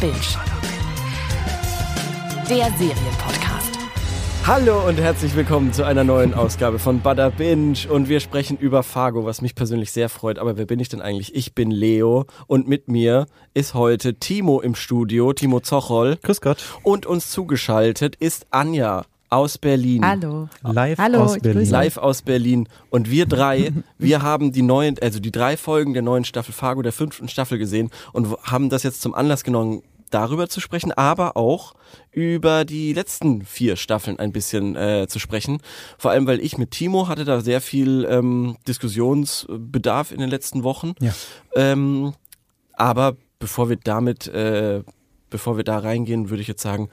Binge. Der Serienpodcast. Hallo und herzlich willkommen zu einer neuen Ausgabe von Bada Binge und wir sprechen über Fargo, was mich persönlich sehr freut. Aber wer bin ich denn eigentlich? Ich bin Leo und mit mir ist heute Timo im Studio, Timo Zochol. Grüß Gott. Und uns zugeschaltet ist Anja aus Berlin. Hallo. Live Hallo, aus Berlin. grüße Live aus Berlin. Und wir drei, wir haben die neuen, also die drei Folgen der neuen Staffel Fargo, der fünften Staffel gesehen und haben das jetzt zum Anlass genommen, darüber zu sprechen, aber auch über die letzten vier Staffeln ein bisschen äh, zu sprechen. Vor allem, weil ich mit Timo hatte da sehr viel ähm, Diskussionsbedarf in den letzten Wochen. Ja. Ähm, aber bevor wir damit, äh, bevor wir da reingehen, würde ich jetzt sagen,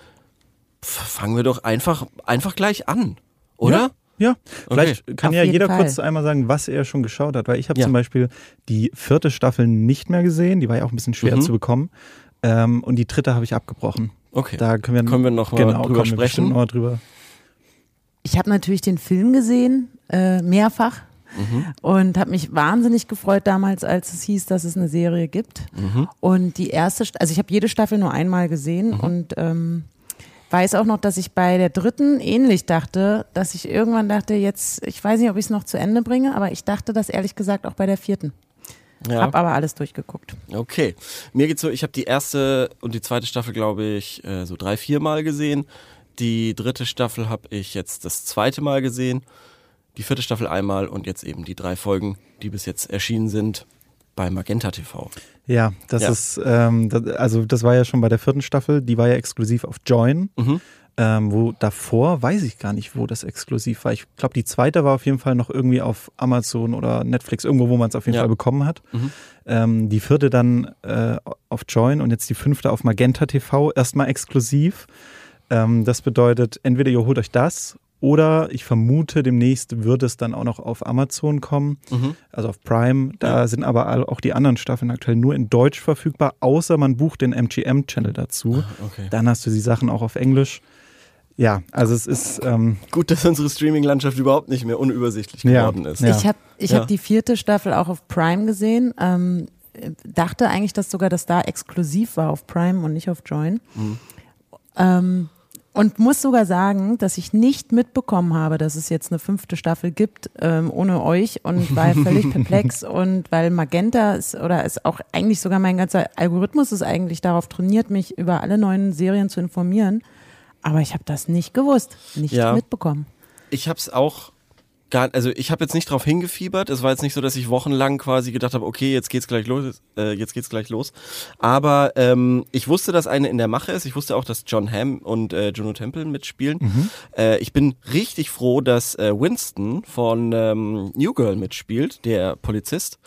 fangen wir doch einfach, einfach gleich an, oder? Ja, vielleicht kann Auf ja jeder Fall. kurz einmal sagen, was er schon geschaut hat, weil ich habe Ja. zum Beispiel die vierte Staffel nicht mehr gesehen, die war ja auch ein bisschen schwer Mhm. zu bekommen. Ähm, und die dritte habe ich abgebrochen. Okay. Da können wir, Können wir noch mal genau, drüber kommen wir bestimmt sprechen? Noch mal drüber. Ich habe natürlich den Film gesehen, äh, mehrfach. Mhm. Und habe mich wahnsinnig gefreut damals, als es hieß, dass es eine Serie gibt. Mhm. Und die erste, St- also ich habe jede Staffel nur einmal gesehen Mhm. und ähm, weiß auch noch, dass ich bei der dritten ähnlich dachte, dass ich irgendwann dachte, jetzt, ich weiß nicht, ob ich es noch zu Ende bringe, aber ich dachte das ehrlich gesagt auch bei der vierten. Ja. Hab aber alles durchgeguckt. Okay. Mir geht's so, ich habe die erste und die zweite Staffel, glaube ich, äh, so drei, vier Mal gesehen. Die dritte Staffel habe ich jetzt das zweite Mal gesehen. Die vierte Staffel einmal und jetzt eben die drei Folgen, die bis jetzt erschienen sind bei Magenta TV. Ja, das Ja. ist, ähm, das, also das war ja schon bei der vierten Staffel, die war ja exklusiv auf Join. Mhm. Ähm, wo davor weiß ich gar nicht, wo das exklusiv war. Ich glaube, die zweite war auf jeden Fall noch irgendwie auf Amazon oder Netflix, irgendwo, wo man es auf jeden Ja. Fall bekommen hat. Mhm. Ähm, die vierte dann äh, auf Join und jetzt die fünfte auf Magenta TV, erstmal exklusiv. Ähm, das bedeutet, entweder ihr holt euch das oder ich vermute, demnächst wird es dann auch noch auf Amazon kommen, Mhm. also auf Prime. Da sind aber auch die anderen Staffeln aktuell nur in Deutsch verfügbar, außer man bucht den MGM-Channel dazu. Okay. Dann hast du die Sachen auch auf Englisch. Ja, also es ist, ähm, Gut, dass unsere Streaming-Landschaft überhaupt nicht mehr unübersichtlich Ja. geworden ist. Ja. Ich habe ich Ja. hab die vierte Staffel auch auf Prime gesehen. Ähm, dachte eigentlich, dass sogar das da exklusiv war auf Prime und nicht auf Join. Mhm. Ähm, und muss sogar sagen, dass ich nicht mitbekommen habe, dass es jetzt eine fünfte Staffel gibt, ähm, ohne euch und war völlig perplex und weil Magenta ist oder ist auch eigentlich sogar mein ganzer Algorithmus ist eigentlich darauf trainiert, mich über alle neuen Serien zu informieren. Aber ich habe das nicht gewusst, nicht Ja. mitbekommen. Ich habe es auch gar, also ich habe jetzt nicht drauf hingefiebert. Es war jetzt nicht so, dass ich wochenlang quasi gedacht habe, okay, jetzt geht's gleich los, äh, jetzt geht's gleich los. Aber ähm, ich wusste, dass eine in der Mache ist. Ich wusste auch, dass John Hamm und äh, Juno Temple mitspielen. Äh, ich bin richtig froh, dass äh, Winston von ähm, New Girl mitspielt, der Polizist.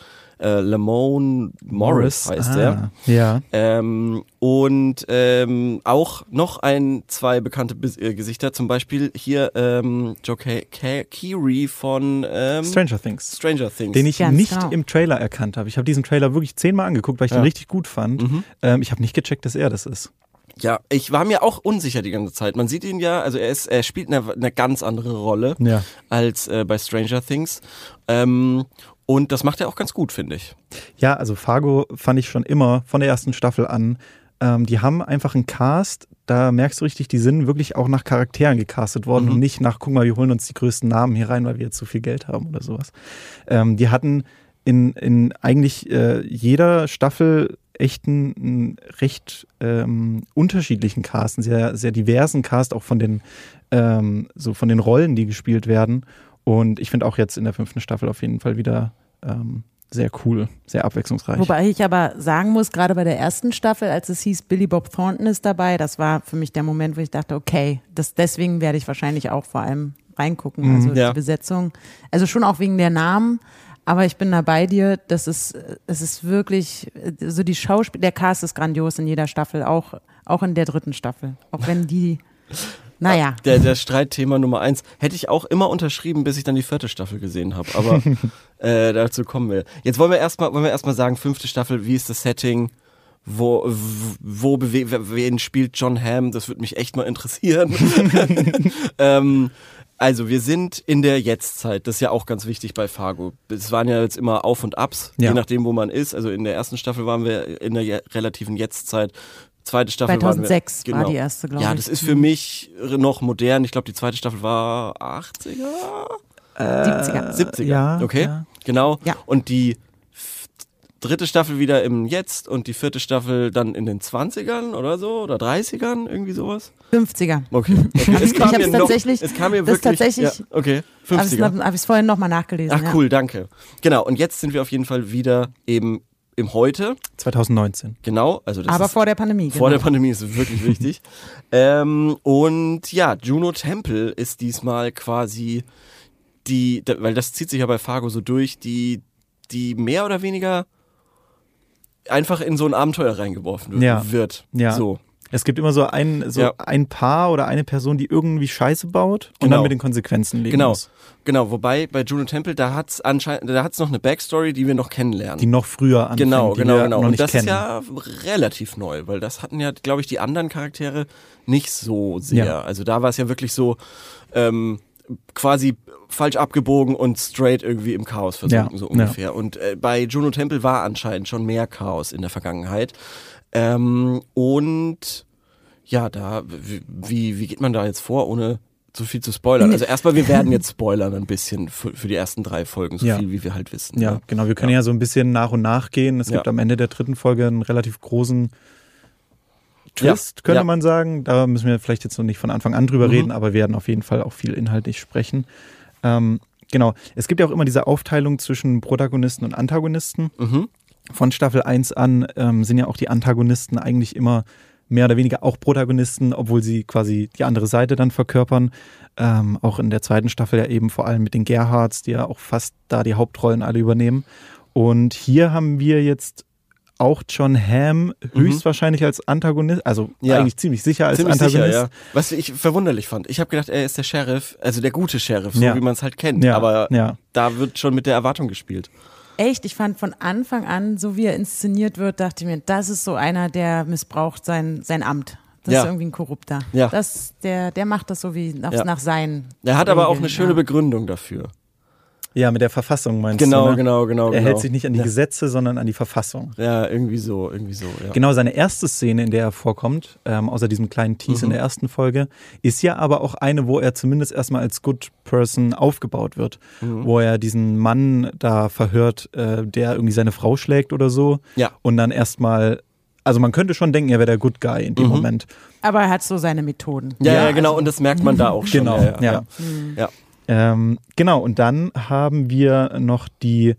Äh, Lamone Morris heißt ah, er. Ja. Ähm, und ähm, auch noch ein, zwei bekannte Bis äh, Gesichter, zum Beispiel hier ähm, Joe K K Keery von ähm, Stranger Things. Stranger Things. Den ich Ganz nicht genau. im Trailer erkannt habe. Ich habe diesen Trailer wirklich zehnmal angeguckt, weil ich Ja. den richtig gut fand. Mhm. Ähm, ich habe nicht gecheckt, dass er das ist. ja, ich war mir auch unsicher die ganze Zeit. Man sieht ihn ja, also er ist, er spielt eine, eine ganz andere Rolle Ja. als äh, bei Stranger Things. Ähm, und das macht er auch ganz gut, finde ich. Ja, also Fargo fand ich schon immer von der ersten Staffel an. Ähm, die haben einfach einen Cast, da merkst du richtig, die sind wirklich auch nach Charakteren gecastet worden Mhm. und nicht nach, guck mal, wir holen uns die größten Namen hier rein, weil wir jetzt zu viel Geld haben oder sowas. Ähm, die hatten in, in eigentlich äh, jeder Staffel echt einen, einen recht ähm, unterschiedlichen Cast, einen sehr, sehr diversen Cast, auch von den, ähm, so von den Rollen, die gespielt werden. Und ich finde auch jetzt in der fünften Staffel auf jeden Fall wieder ähm, sehr cool, sehr abwechslungsreich. Wobei ich aber sagen muss, gerade bei der ersten Staffel, als es hieß, Billy Bob Thornton ist dabei, das war für mich der Moment, wo ich dachte, okay, das, deswegen werde ich wahrscheinlich auch vor allem reingucken. Mhm, Also ja. die Besetzung. Also schon auch wegen der Namen, aber ich bin da bei dir. Das ist, es ist wirklich, so die Schauspiel, der Cast ist grandios in jeder Staffel, auch, auch in der dritten Staffel. Auch wenn die, naja. Der, der Streitthema Nummer eins hätte ich auch immer unterschrieben, bis ich dann die vierte Staffel gesehen habe. Aber äh, dazu kommen wir. Jetzt wollen wir erstmal, wollen wir erstmal sagen, fünfte Staffel, wie ist das Setting? Wo, wo wen spielt John Hamm? Das würde mich echt mal interessieren. ähm, also wir sind in der Jetztzeit, das ist ja auch ganz wichtig bei Fargo. Es waren ja jetzt immer Auf und Abs, Ja. je nachdem, wo man ist. Also in der ersten Staffel waren wir in der relativen Jetztzeit. Zweite Staffel waren wir- 2006 genau. war die erste, glaube ich. Ja, das ist für mich noch modern. Ich glaube, die zweite Staffel war 80er, 70er. 70er. ja, okay, ja. genau. Ja. Und die dritte Staffel wieder im Jetzt und die vierte Staffel dann in den 20ern oder so oder 30ern, irgendwie sowas. 50er. Okay. okay. Es kam Ich mir noch, tatsächlich- es kam mir wirklich, tatsächlich- ja, okay, Habe ich 50er. es vorhin nochmal nachgelesen. Ach ja. cool, danke. Genau, und jetzt sind wir auf jeden Fall wieder eben im Heute, 2019. genau, also das Aber ist vor der Pandemie. vor genau. der Pandemie ist es wirklich wichtig. ähm, und ja, Juno Temple ist diesmal quasi die, weil das zieht sich ja bei Fargo so durch, die, die mehr oder weniger einfach in so ein Abenteuer reingeworfen wird. Ja. wird. Ja. So. Es gibt immer so ein, so Ja. ein Paar oder eine Person, die irgendwie Scheiße baut und Genau. dann mit den Konsequenzen leben Genau. muss. Genau, wobei bei Juno Temple, da hat's anscheinend, da hat's noch eine Backstory, die wir noch kennenlernen. Die noch früher anfängt, Genau, genau, genau. Und das kennen. ist ja relativ neu, weil das hatten ja, glaube ich, die anderen Charaktere nicht so sehr. Ja. Also da war es ja wirklich so ähm, quasi falsch abgebogen und straight irgendwie im Chaos versunken, Ja, so ungefähr. Und äh, bei Juno Temple war anscheinend schon mehr Chaos in der Vergangenheit. Ähm, und ja, da, wie- wie, geht man da jetzt vor, ohne so viel zu spoilern? Also erstmal, wir werden jetzt spoilern ein bisschen für, für die ersten drei Folgen, so Ja. viel wie wir halt wissen. Ja, ne? genau. Wir können ja. so ein bisschen nach und nach gehen. Es Ja. gibt am Ende der dritten Folge einen relativ großen Twist, Ja, könnte ja. man sagen. Da müssen wir vielleicht jetzt noch nicht von Anfang an drüber Mhm. reden, aber wir werden auf jeden Fall auch viel inhaltlich sprechen. Ähm, genau. Es gibt ja auch immer diese Aufteilung zwischen Protagonisten und Antagonisten. Mhm. Von Staffel 1 an ähm, sind ja auch die Antagonisten eigentlich immer mehr oder weniger auch Protagonisten, obwohl sie quasi die andere Seite dann verkörpern. Ähm, auch in der zweiten Staffel ja eben vor allem mit den Gerhards, die ja auch fast da die Hauptrollen alle übernehmen. Und hier haben wir jetzt auch John Hamm höchstwahrscheinlich als Antagonist, also Mhm. Ja. eigentlich ziemlich sicher als Ziemlich Antagonist. sicher, ja. Was ich verwunderlich fand. Ich habe gedacht, er ist der Sheriff, also der gute Sheriff, so Ja. wie man es halt kennt. Aber ja. da wird schon mit der Erwartung gespielt. Echt, ich fand von Anfang an, so wie er inszeniert wird, dachte ich mir, das ist so einer, der missbraucht sein, sein Amt. Das Ja. ist irgendwie ein Korrupter. Ja. Das, der, der macht das so wie nach, Ja. nach seinen. Er hat aber auch Regeln, eine schöne. Begründung dafür. Ja, mit der Verfassung meinst Genau, du? ne? genau, genau. Er genau. hält sich nicht an die ja. Gesetze, sondern an die Verfassung. Ja, irgendwie so, irgendwie so. Ja. Genau, seine erste Szene, in der er vorkommt, ähm, außer diesem kleinen Tease Mhm. in der ersten Folge, ist ja aber auch eine, wo er zumindest erstmal als Good Person aufgebaut wird. Mhm. Wo er diesen Mann da verhört, äh, der irgendwie seine Frau schlägt oder so. Ja. Und dann erstmal, also man könnte schon denken, er wäre der Good Guy in dem Mhm. Moment. Aber er hat so seine Methoden. Ja, ja, Ja, genau. Und das merkt man da auch schon. Genau, ja. ja, ja. ja. Ähm, genau, und dann haben wir noch die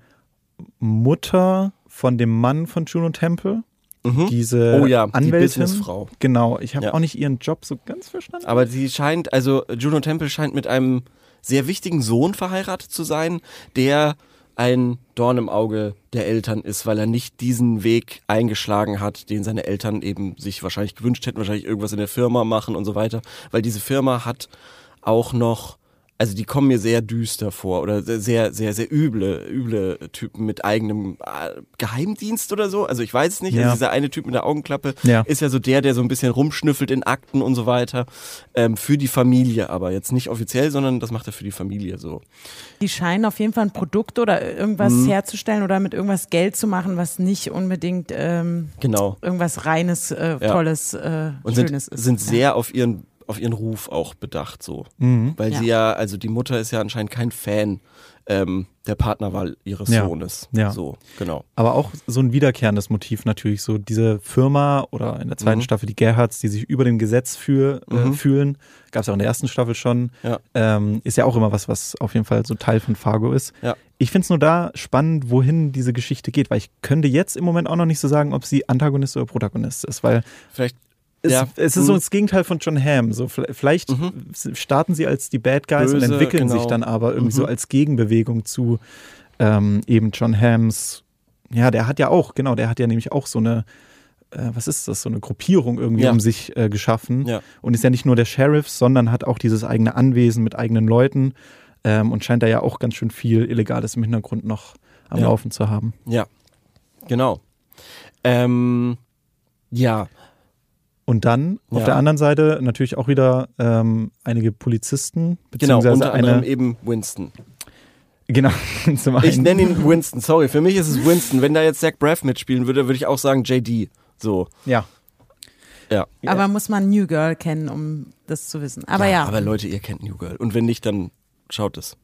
Mutter von dem Mann von Juno Temple. Mhm. Diese Oh ja, die Anwältin. Businessfrau. Genau, ich habe Ja. auch nicht ihren Job so ganz verstanden. Aber sie scheint, also Juno Temple scheint mit einem sehr wichtigen Sohn verheiratet zu sein, der ein Dorn im Auge der Eltern ist, weil er nicht diesen Weg eingeschlagen hat, den seine Eltern eben sich wahrscheinlich gewünscht hätten, wahrscheinlich irgendwas in der Firma machen und so weiter. Weil diese Firma hat auch noch, also die kommen mir sehr düster vor oder sehr, sehr, sehr üble, üble Typen mit eigenem äh, Geheimdienst oder so. Also ich weiß es nicht. Ja. Also dieser eine Typ mit der Augenklappe Ja. ist ja so der, der so ein bisschen rumschnüffelt in Akten und so weiter. Ähm, für die Familie aber. Jetzt nicht offiziell, sondern das macht er für die Familie so. Die scheinen auf jeden Fall ein Produkt oder irgendwas Mhm. herzustellen oder mit irgendwas Geld zu machen, was nicht unbedingt ähm, Genau. irgendwas reines, äh, Ja. tolles, äh, Und sind, Schönes ist. sind Ja. sehr auf ihren auf ihren Ruf auch bedacht so. Mhm. Weil Ja. sie ja, also die Mutter ist ja anscheinend kein Fan ähm, der Partnerwahl ihres Ja. Sohnes. Ja. So, genau. Aber auch so ein wiederkehrendes Motiv natürlich, so diese Firma oder in der zweiten Mhm. Staffel die Gerhards, die sich über dem Gesetz für, äh, Mhm. fühlen, gab es auch in der ersten Staffel schon, Ja. ähm, ist ja auch immer was, was auf jeden Fall so Teil von Fargo ist. Ja. Ich finde es nur da spannend, wohin diese Geschichte geht, weil ich könnte jetzt im Moment auch noch nicht so sagen, ob sie Antagonist oder Protagonist ist, weil Vielleicht es, Ja. es ist so Mhm. das Gegenteil von John Hamm. So, vielleicht Mhm. starten sie als die Bad Guys und Böse, entwickeln genau. sich dann aber irgendwie so Mhm. als Gegenbewegung zu ähm, eben John Hams. Ja, der hat ja auch, genau, der hat ja nämlich auch so eine, äh, was ist das, so eine Gruppierung irgendwie Ja. um sich äh, geschaffen. Ja. Und ist ja nicht nur der Sheriff, sondern hat auch dieses eigene Anwesen mit eigenen Leuten ähm, und scheint da ja auch ganz schön viel Illegales im Hintergrund noch am. Laufen zu haben. Ja, genau. Ähm, ja, Und dann auf Ja. der anderen Seite natürlich auch wieder ähm, einige Polizisten, genau. beziehungsweise Unter anderem eine, eben Winston. genau, zum einen. Ich nenne ihn Winston, sorry. Für mich ist es Winston. Wenn da jetzt Zach Braff mitspielen würde, würde ich auch sagen JD. So. Ja. Ja. Aber muss man New Girl kennen, um das zu wissen. Aber ja. Aber Leute, ihr kennt New Girl. Und wenn nicht, dann schaut es.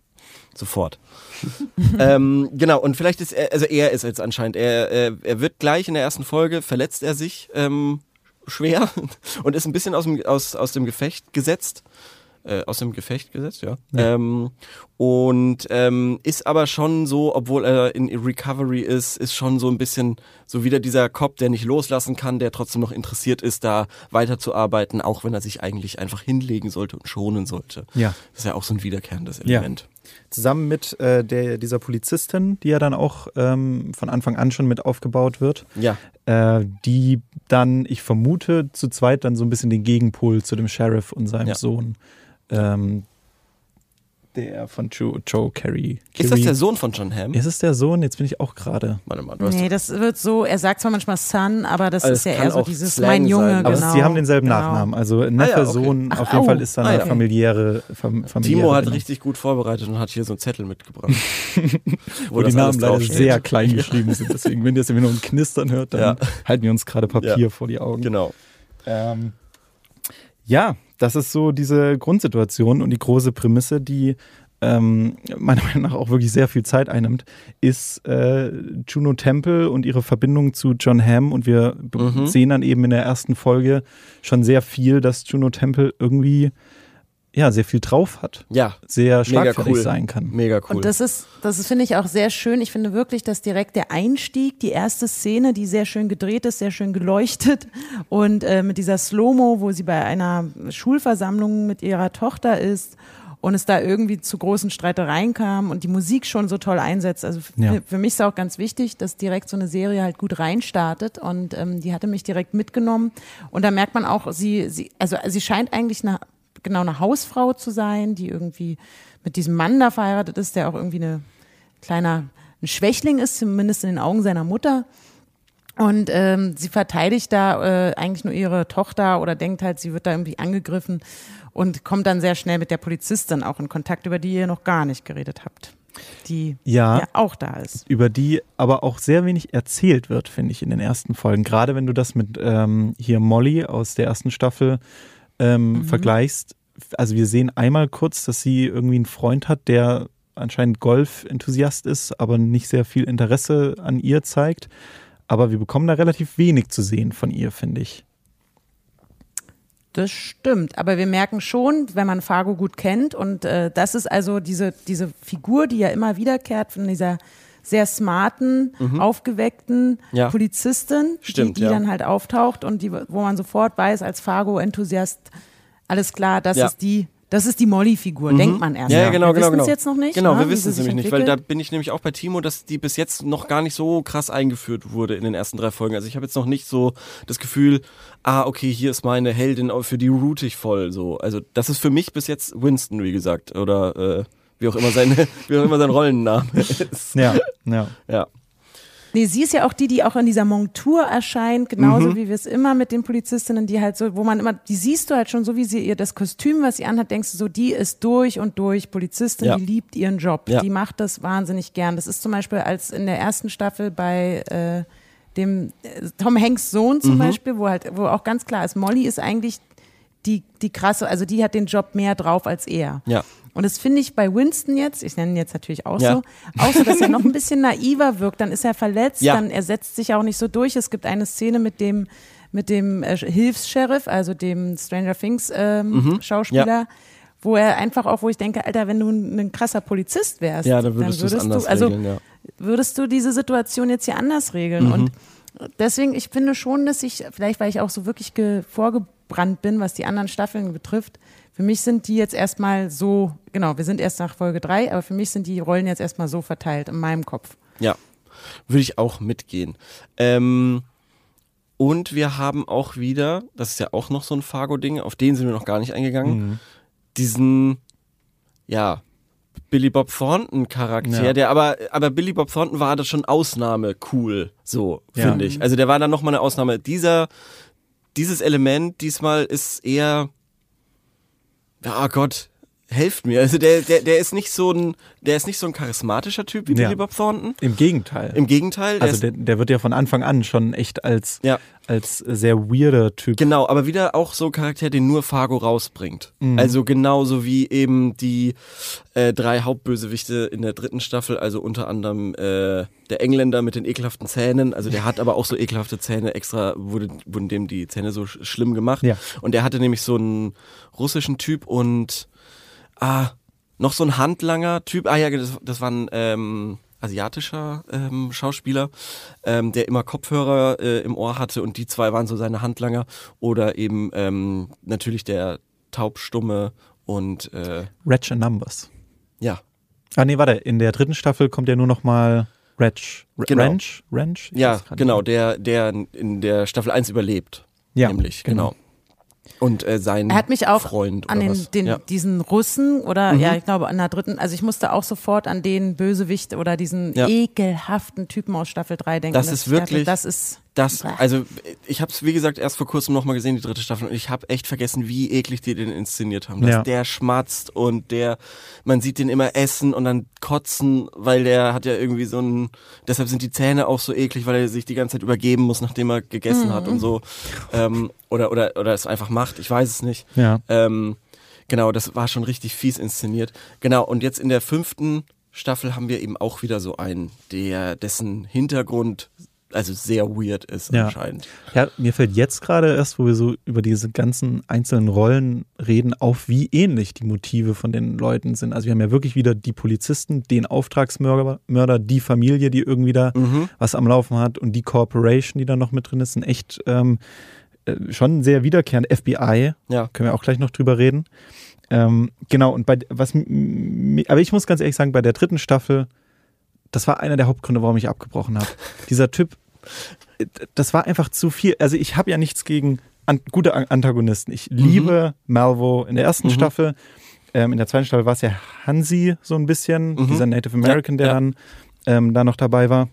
Sofort. ähm, genau, und vielleicht ist er, also er ist jetzt anscheinend, er, er, er wird gleich in der ersten Folge, verletzt er sich ähm, schwer und ist ein bisschen aus dem, aus, aus dem Gefecht gesetzt. Äh, aus dem Gefecht gesetzt, ja. Ähm, und ähm, ist aber schon so, obwohl er in Recovery ist, ist schon so ein bisschen so wieder dieser Cop, der nicht loslassen kann, der trotzdem noch interessiert ist, da weiterzuarbeiten, auch wenn er sich eigentlich einfach hinlegen sollte und schonen sollte. Ja. Das ist ja auch so ein wiederkehrendes Ja. Zusammen mit äh, der, dieser Polizistin, die ja dann auch ähm, von Anfang an schon mit aufgebaut wird, Ja. äh, die dann, ich vermute, zu zweit dann so ein bisschen den Gegenpol zu dem Sheriff und seinem Ja. Sohn, ähm, der von Joe, Joe Carey. Ist das der Sohn von John Hamm? Ist es der Sohn? Jetzt bin ich auch gerade. Warte mal, du hast Nee, das wird so, er sagt zwar manchmal Son, aber das Also ist ja eher so auch dieses Slang mein Junge, sein. Aber genau. sie haben denselben genau. Nachnamen. Also Neffe, Ah ja, okay. Sohn, Ach, auf jeden au. Fall ist da Ah eine ja. familiäre, fam familiäre Timo hat richtig gut vorbereitet und hat hier so einen Zettel mitgebracht. wo die das Namen leider sehr klein geschrieben sind. Deswegen, wenn ihr es immer nur ein Knistern hört, dann Ja. halten wir uns gerade Papier Ja. vor die Augen. Genau. Ähm, ja, das ist so diese Grundsituation und die große Prämisse, die ähm, meiner Meinung nach auch wirklich sehr viel Zeit einnimmt, ist äh, Juno Temple und ihre Verbindung zu John Hamm. Und wir Mhm. sehen dann eben in der ersten Folge schon sehr viel, dass Juno Temple irgendwie ja sehr viel drauf hat, Ja, sehr schlagfertig cool. sein kann. mega cool. Und das ist, das ist, finde ich auch sehr schön. Ich finde wirklich, dass direkt der Einstieg, die erste Szene, die sehr schön gedreht ist, sehr schön geleuchtet und äh, mit dieser Slow-Mo, wo sie bei einer Schulversammlung mit ihrer Tochter ist und es da irgendwie zu großen Streitereien kam und die Musik schon so toll einsetzt. Also Ja. für, für mich ist auch ganz wichtig, dass direkt so eine Serie halt gut reinstartet und ähm, die hatte mich direkt mitgenommen und da merkt man auch, sie, sie, also sie scheint eigentlich eine, genau eine Hausfrau zu sein, die irgendwie mit diesem Mann da verheiratet ist, der auch irgendwie eine kleiner ein Schwächling ist, zumindest in den Augen seiner Mutter. Und ähm, sie verteidigt da äh, eigentlich nur ihre Tochter oder denkt halt, sie wird da irgendwie angegriffen und kommt dann sehr schnell mit der Polizistin auch in Kontakt, über die ihr noch gar nicht geredet habt. Die Ja. ja auch da ist. über die aber auch sehr wenig erzählt wird, finde ich, in den ersten Folgen. Gerade wenn du das mit ähm, hier Molly aus der ersten Staffel ähm, vergleichst. Also wir sehen einmal kurz, dass sie irgendwie einen Freund hat, der anscheinend Golf-Enthusiast ist, aber nicht sehr viel Interesse an ihr zeigt. Aber wir bekommen da relativ wenig zu sehen von ihr, finde ich. Das stimmt, aber wir merken schon, wenn man Fargo gut kennt und äh, das ist also diese, diese Figur, die ja immer wiederkehrt von dieser sehr smarten, aufgeweckten Mhm. Ja. Polizistin, Stimmt, die, die ja. dann halt auftaucht und die, wo man sofort weiß, als Fargo-Enthusiast, alles klar, das Ja. ist die, das ist die Molly-Figur, denkt man erst. Ja, ja, genau, wir genau, wissen's genau. jetzt noch nicht. Genau, ne, wir wissen es nämlich nicht, weil da bin ich nämlich auch bei Timo, dass die bis jetzt noch gar nicht so krass eingeführt wurde in den ersten drei Folgen. Also ich habe jetzt noch nicht so das Gefühl, ah, okay, hier ist meine Heldin, oh, für die root ich voll. So, also das ist für mich bis jetzt Winston, wie gesagt, oder äh, wie auch immer seine, wie auch immer sein Rollenname ist. Ja, ja. Ja, Nee, sie ist ja auch die, die auch in dieser Montur erscheint, genauso Mhm. wie wir es immer mit den Polizistinnen, die halt so, wo man immer, die siehst du halt schon so, wie sie ihr das Kostüm, was sie anhat, denkst du so, die ist durch und durch Polizistin, Ja. die liebt ihren Job, Ja. die macht das wahnsinnig gern. Das ist zum Beispiel als in der ersten Staffel bei äh, dem äh, Tom Hanks Sohn Mhm. zum Beispiel, wo halt, wo auch ganz klar ist, Molly ist eigentlich die, die krasse, also die hat den Job mehr drauf als er. ja. Und das finde ich bei Winston jetzt, ich nenne ihn jetzt natürlich auch Ja. so, auch so, dass er noch ein bisschen naiver wirkt. Dann ist er verletzt, Ja. dann er setzt sich auch nicht so durch. Es gibt eine Szene mit dem mit dem äh, Hilfs-Sheriff, also dem Stranger Things ähm, Mhm. Schauspieler, wo er einfach auch, wo ich denke, Alter, wenn du ein, ein krasser Polizist wärst, Ja, dann würdest, du es anders du, also regeln, ja. würdest du diese Situation jetzt hier anders Mhm. regeln. Und deswegen, ich finde schon, dass ich, vielleicht weil ich auch so wirklich ge- vorgebrannt bin, was die anderen Staffeln betrifft, für mich sind die jetzt erstmal so, genau, wir sind erst nach Folge drei, aber für mich sind die Rollen jetzt erstmal so verteilt in meinem Kopf. Ja, würde ich auch mitgehen. Ähm, und wir haben auch wieder, das ist ja auch noch so ein Fargo-Ding, auf den sind wir noch gar nicht eingegangen, diesen, ja, Billy Bob Thornton Charakter, Ja. der aber, aber Billy Bob Thornton war das schon Ausnahme cool, so, Ja. finde ich. Also der war dann nochmal eine Ausnahme. Dieser, dieses Element diesmal ist eher, ja oh Gott, helft mir. Also der, der, der ist nicht so ein, der ist nicht so ein charismatischer Typ wie Ja. Billy Bob Thornton. Im Gegenteil. Im Gegenteil, der also der, der wird ja von Anfang an schon echt als, ja, als sehr weirder Typ. genau, aber wieder auch so ein Charakter, den nur Fargo rausbringt. Also genauso wie eben die äh, drei Hauptbösewichte in der dritten Staffel, also unter anderem äh, der Engländer mit den ekelhaften Zähnen, also der hat aber auch so ekelhafte Zähne, extra wurde, wurden dem die Zähne so sch schlimm gemacht. Ja. Und der hatte nämlich so einen russischen Typ und ah, noch so ein Handlanger-Typ. Ah ja, das, das war ein ähm, asiatischer ähm, Schauspieler, ähm, der immer Kopfhörer äh, im Ohr hatte und die zwei waren so seine Handlanger. Oder eben ähm, natürlich der taubstumme und äh, Ratch and Numbers. ja, Ah nee, warte, in der dritten Staffel kommt ja nur noch mal Ratch. R Genau. Ranch? Ranch? Ich ja, genau, der, der in der Staffel 1 überlebt. Ja, nämlich, genau. Und äh, sein Er hat mich auch Freund an den, den, ja. diesen Russen oder ja, ich glaube an der dritten, also ich musste auch sofort an den Bösewicht oder diesen Ja. ekelhaften Typen aus Staffel 3 denken. Das ist wirklich- das ist Das, also ich habe es wie gesagt erst vor kurzem nochmal gesehen, die dritte Staffel, und ich habe echt vergessen, wie eklig die den inszeniert haben. Dass Ja. der schmatzt und der, man sieht den immer essen und dann kotzen, weil der hat ja irgendwie so ein, deshalb sind die Zähne auch so eklig, weil er sich die ganze Zeit übergeben muss, nachdem er gegessen hat und so. Ähm, oder, oder, oder es einfach macht, ich weiß es nicht. Ja. Ähm, genau, das war schon richtig fies inszeniert. Genau, und jetzt in der fünften Staffel haben wir eben auch wieder so einen, der, dessen Hintergrund also sehr weird ist Ja. anscheinend. Ja, mir fällt jetzt gerade erst, wo wir so über diese ganzen einzelnen Rollen reden, auf, wie ähnlich die Motive von den Leuten sind. Also wir haben ja wirklich wieder die Polizisten, den Auftragsmörder, Mörder, die Familie, die irgendwie da Mhm. was am Laufen hat und die Corporation, die da noch mit drin ist, sind echt ähm, äh, schon sehr wiederkehrend. FBI, Ja. können wir auch gleich noch drüber reden. Ähm, genau, und bei was aber ich muss ganz ehrlich sagen, bei der dritten Staffel, das war einer der Hauptgründe, warum ich abgebrochen habe. Dieser Typ, das war einfach zu viel. Also ich habe ja nichts gegen an, gute An- Antagonisten. Ich liebe Malvo in der ersten Mhm. Staffel. Ähm, in der zweiten Staffel war es ja Hansi so ein bisschen, Mhm. dieser Native American, der ja. dann ähm, da noch dabei war.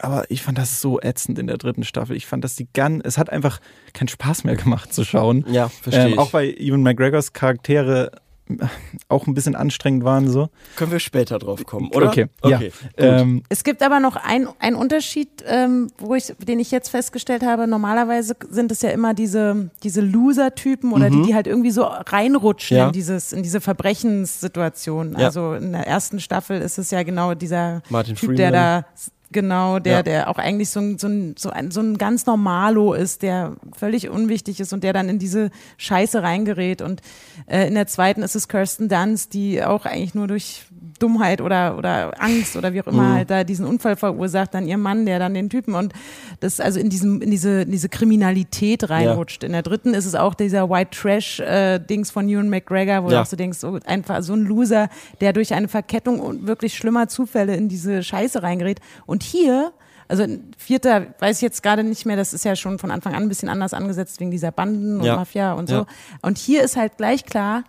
Aber ich fand das so ätzend in der dritten Staffel. Ich fand, dass die ganz, es hat einfach keinen Spaß mehr gemacht zu schauen. Ja, verstehe Ähm, ich. auch weil Ewan McGregors Charaktere auch ein bisschen anstrengend waren so. Können wir später drauf kommen, oder? Okay, ja. gut. Ähm, Es gibt aber noch ein- einen Unterschied, ähm, wo ich, den ich jetzt festgestellt habe. Normalerweise sind es ja immer diese, diese Loser-Typen oder die, die halt irgendwie so reinrutschen Mhm. Ja. in dieses, in diese Verbrechenssituation. Ja. Also in der ersten Staffel ist es ja genau dieser Martin Typ, der Freeman. da Genau, der, Ja. der auch eigentlich so ein, so, ein, so, ein, so ein ganz Normalo ist, der völlig unwichtig ist und der dann in diese Scheiße reingerät. Und äh, in der zweiten ist es Kirsten Dunst, die auch eigentlich nur durch Dummheit oder, oder Angst oder wie auch immer Mhm. halt da diesen Unfall verursacht, dann ihr Mann, der dann den Typen und das also in diesem, in diese, in diese Kriminalität reinrutscht. In der dritten ist es auch dieser White Trash äh, Dings von Ewan McGregor, wo du Ja. auch so denkst, so einfach so ein Loser, der durch eine Verkettung und wirklich schlimmer Zufälle in diese Scheiße reingerät. Und hier, also vierter, weiß ich jetzt gerade nicht mehr, das ist ja schon von Anfang an ein bisschen anders angesetzt wegen dieser Banden und Ja. Mafia und so. Ja. Und hier ist halt gleich klar,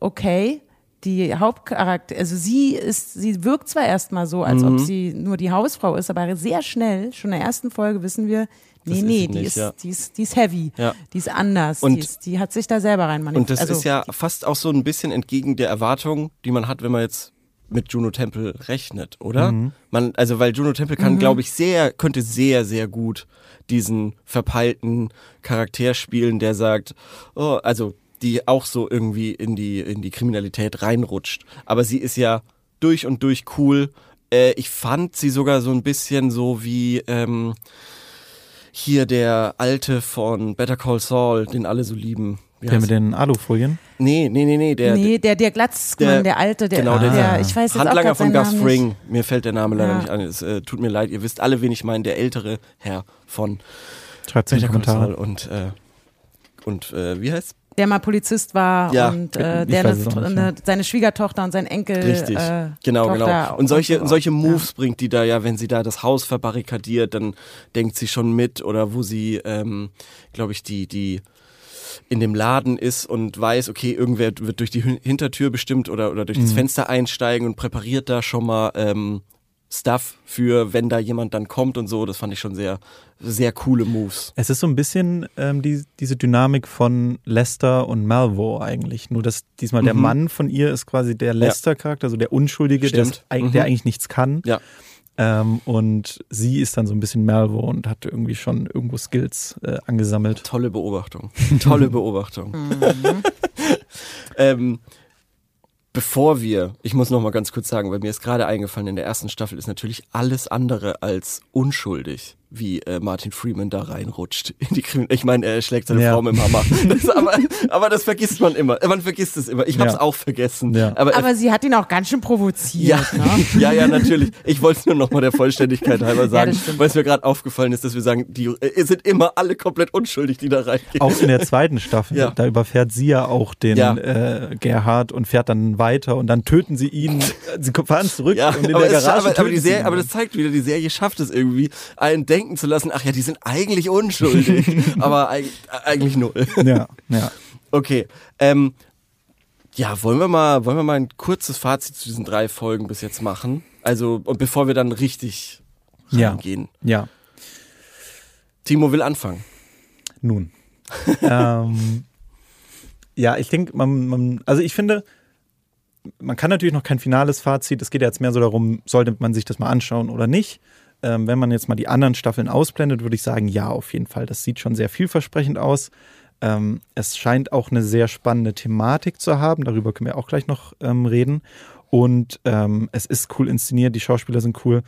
okay, die Hauptcharakter, also sie ist, sie wirkt zwar erstmal so, als Mhm. ob sie nur die Hausfrau ist, aber sehr schnell, schon in der ersten Folge wissen wir, Das nee, ist nee, sie die nicht, ist, ja. die ist, die ist heavy, Ja. die ist anders, Und- die, ist, die hat sich da selber rein Und das also, ist ja fast auch so ein bisschen entgegen der Erwartung, die man hat, wenn man jetzt mit Juno Temple rechnet, oder? Man, also weil Juno Temple kann, glaube ich, sehr, könnte sehr, sehr gut diesen verpeilten Charakter spielen, der sagt, oh, also die auch so irgendwie in die in die Kriminalität reinrutscht. Aber sie ist ja durch und durch cool. Äh, ich fand sie sogar so ein bisschen so wie ähm, hier der Alte von Better Call Saul, den alle so lieben. Wie der mit den Alufolien. Nee, nee, nee, nee, der, nee, der, der Glatzmann, der- der, Alte, der, genau, der- der, ich weiß Handlanger von Gus Fring. Mir fällt der Name leider Ja. nicht an. Es äh, tut mir leid, ihr wisst alle, wen ich meine, der ältere Herr von Schreibt in die Kommentare. und äh, und äh, wie heißt der mal Polizist war Ja, und äh, der eine, nicht, eine, ja. seine Schwiegertochter und sein Enkel Richtig, äh, genau, Tochter genau. Und solche, so. solche Moves bringt die da ja, wenn sie da das Haus verbarrikadiert, dann denkt sie schon mit oder wo sie, ähm, glaube ich, die, die in dem Laden ist und weiß, okay, irgendwer wird durch die Hin- Hintertür bestimmt oder, oder durch das Fenster einsteigen und präpariert da schon mal ähm, Stuff für, wenn da jemand dann kommt und so. Das fand ich schon sehr, sehr coole Moves. Es ist so ein bisschen ähm, die, diese Dynamik von Lester und Malvo eigentlich. Nur, dass diesmal der Mhm. Mann von ihr ist quasi der Lester-Charakter, also der Unschuldige, der, ist, der Mhm. eigentlich nichts kann. Ja. Ähm, und sie ist dann so ein bisschen Malvo und hat irgendwie schon irgendwo Skills äh, angesammelt. Tolle Beobachtung. Tolle Beobachtung. ähm, bevor wir, ich muss noch mal ganz kurz sagen, weil mir ist gerade eingefallen, in der ersten Staffel ist natürlich alles andere als unschuldig, wie äh, Martin Freeman da reinrutscht in die Krimin Ich meine, er schlägt seine Ja. Frau mit dem Hammer. Das, aber, aber das vergisst man immer. Man vergisst es immer. Ich habe es Ja. auch vergessen. Ja. Aber, er- Aber sie hat ihn auch ganz schön provoziert. ja, Ne? ja, ja, natürlich. Ich wollte es nur noch mal der Vollständigkeit halber sagen, weil es mir gerade aufgefallen ist, dass wir sagen, die äh, sind immer alle komplett unschuldig, die da reingehen. Auch in der zweiten Staffel, Ja. da überfährt sie ja auch den Ja. äh, Gerhard und fährt dann weiter und dann töten sie ihn. Sie fahren zurück Ja, und in aber, der Garage aber, aber, töten die sie Serie, aber das zeigt wieder, die Serie schafft es irgendwie, einen denken zu lassen, ach ja, die sind eigentlich unschuldig, aber eig eigentlich null. ja, ja. Okay, ähm, ja, wollen wir mal, wollen wir mal ein kurzes Fazit zu diesen drei Folgen bis jetzt machen? Also, und bevor wir dann richtig Ja. reingehen. Ja, Timo will anfangen. nun. ähm, ja, ich denke, man, man, also ich finde, man kann natürlich noch kein finales Fazit. Es geht ja jetzt mehr so darum, sollte man sich das mal anschauen oder nicht. Ähm, wenn man jetzt mal die anderen Staffeln ausblendet, würde ich sagen, ja, auf jeden Fall. Das sieht schon sehr vielversprechend aus. Ähm, es scheint auch eine sehr spannende Thematik zu haben. Darüber können wir auch gleich noch ähm, reden. Und ähm, es ist cool inszeniert, die Schauspieler sind cool.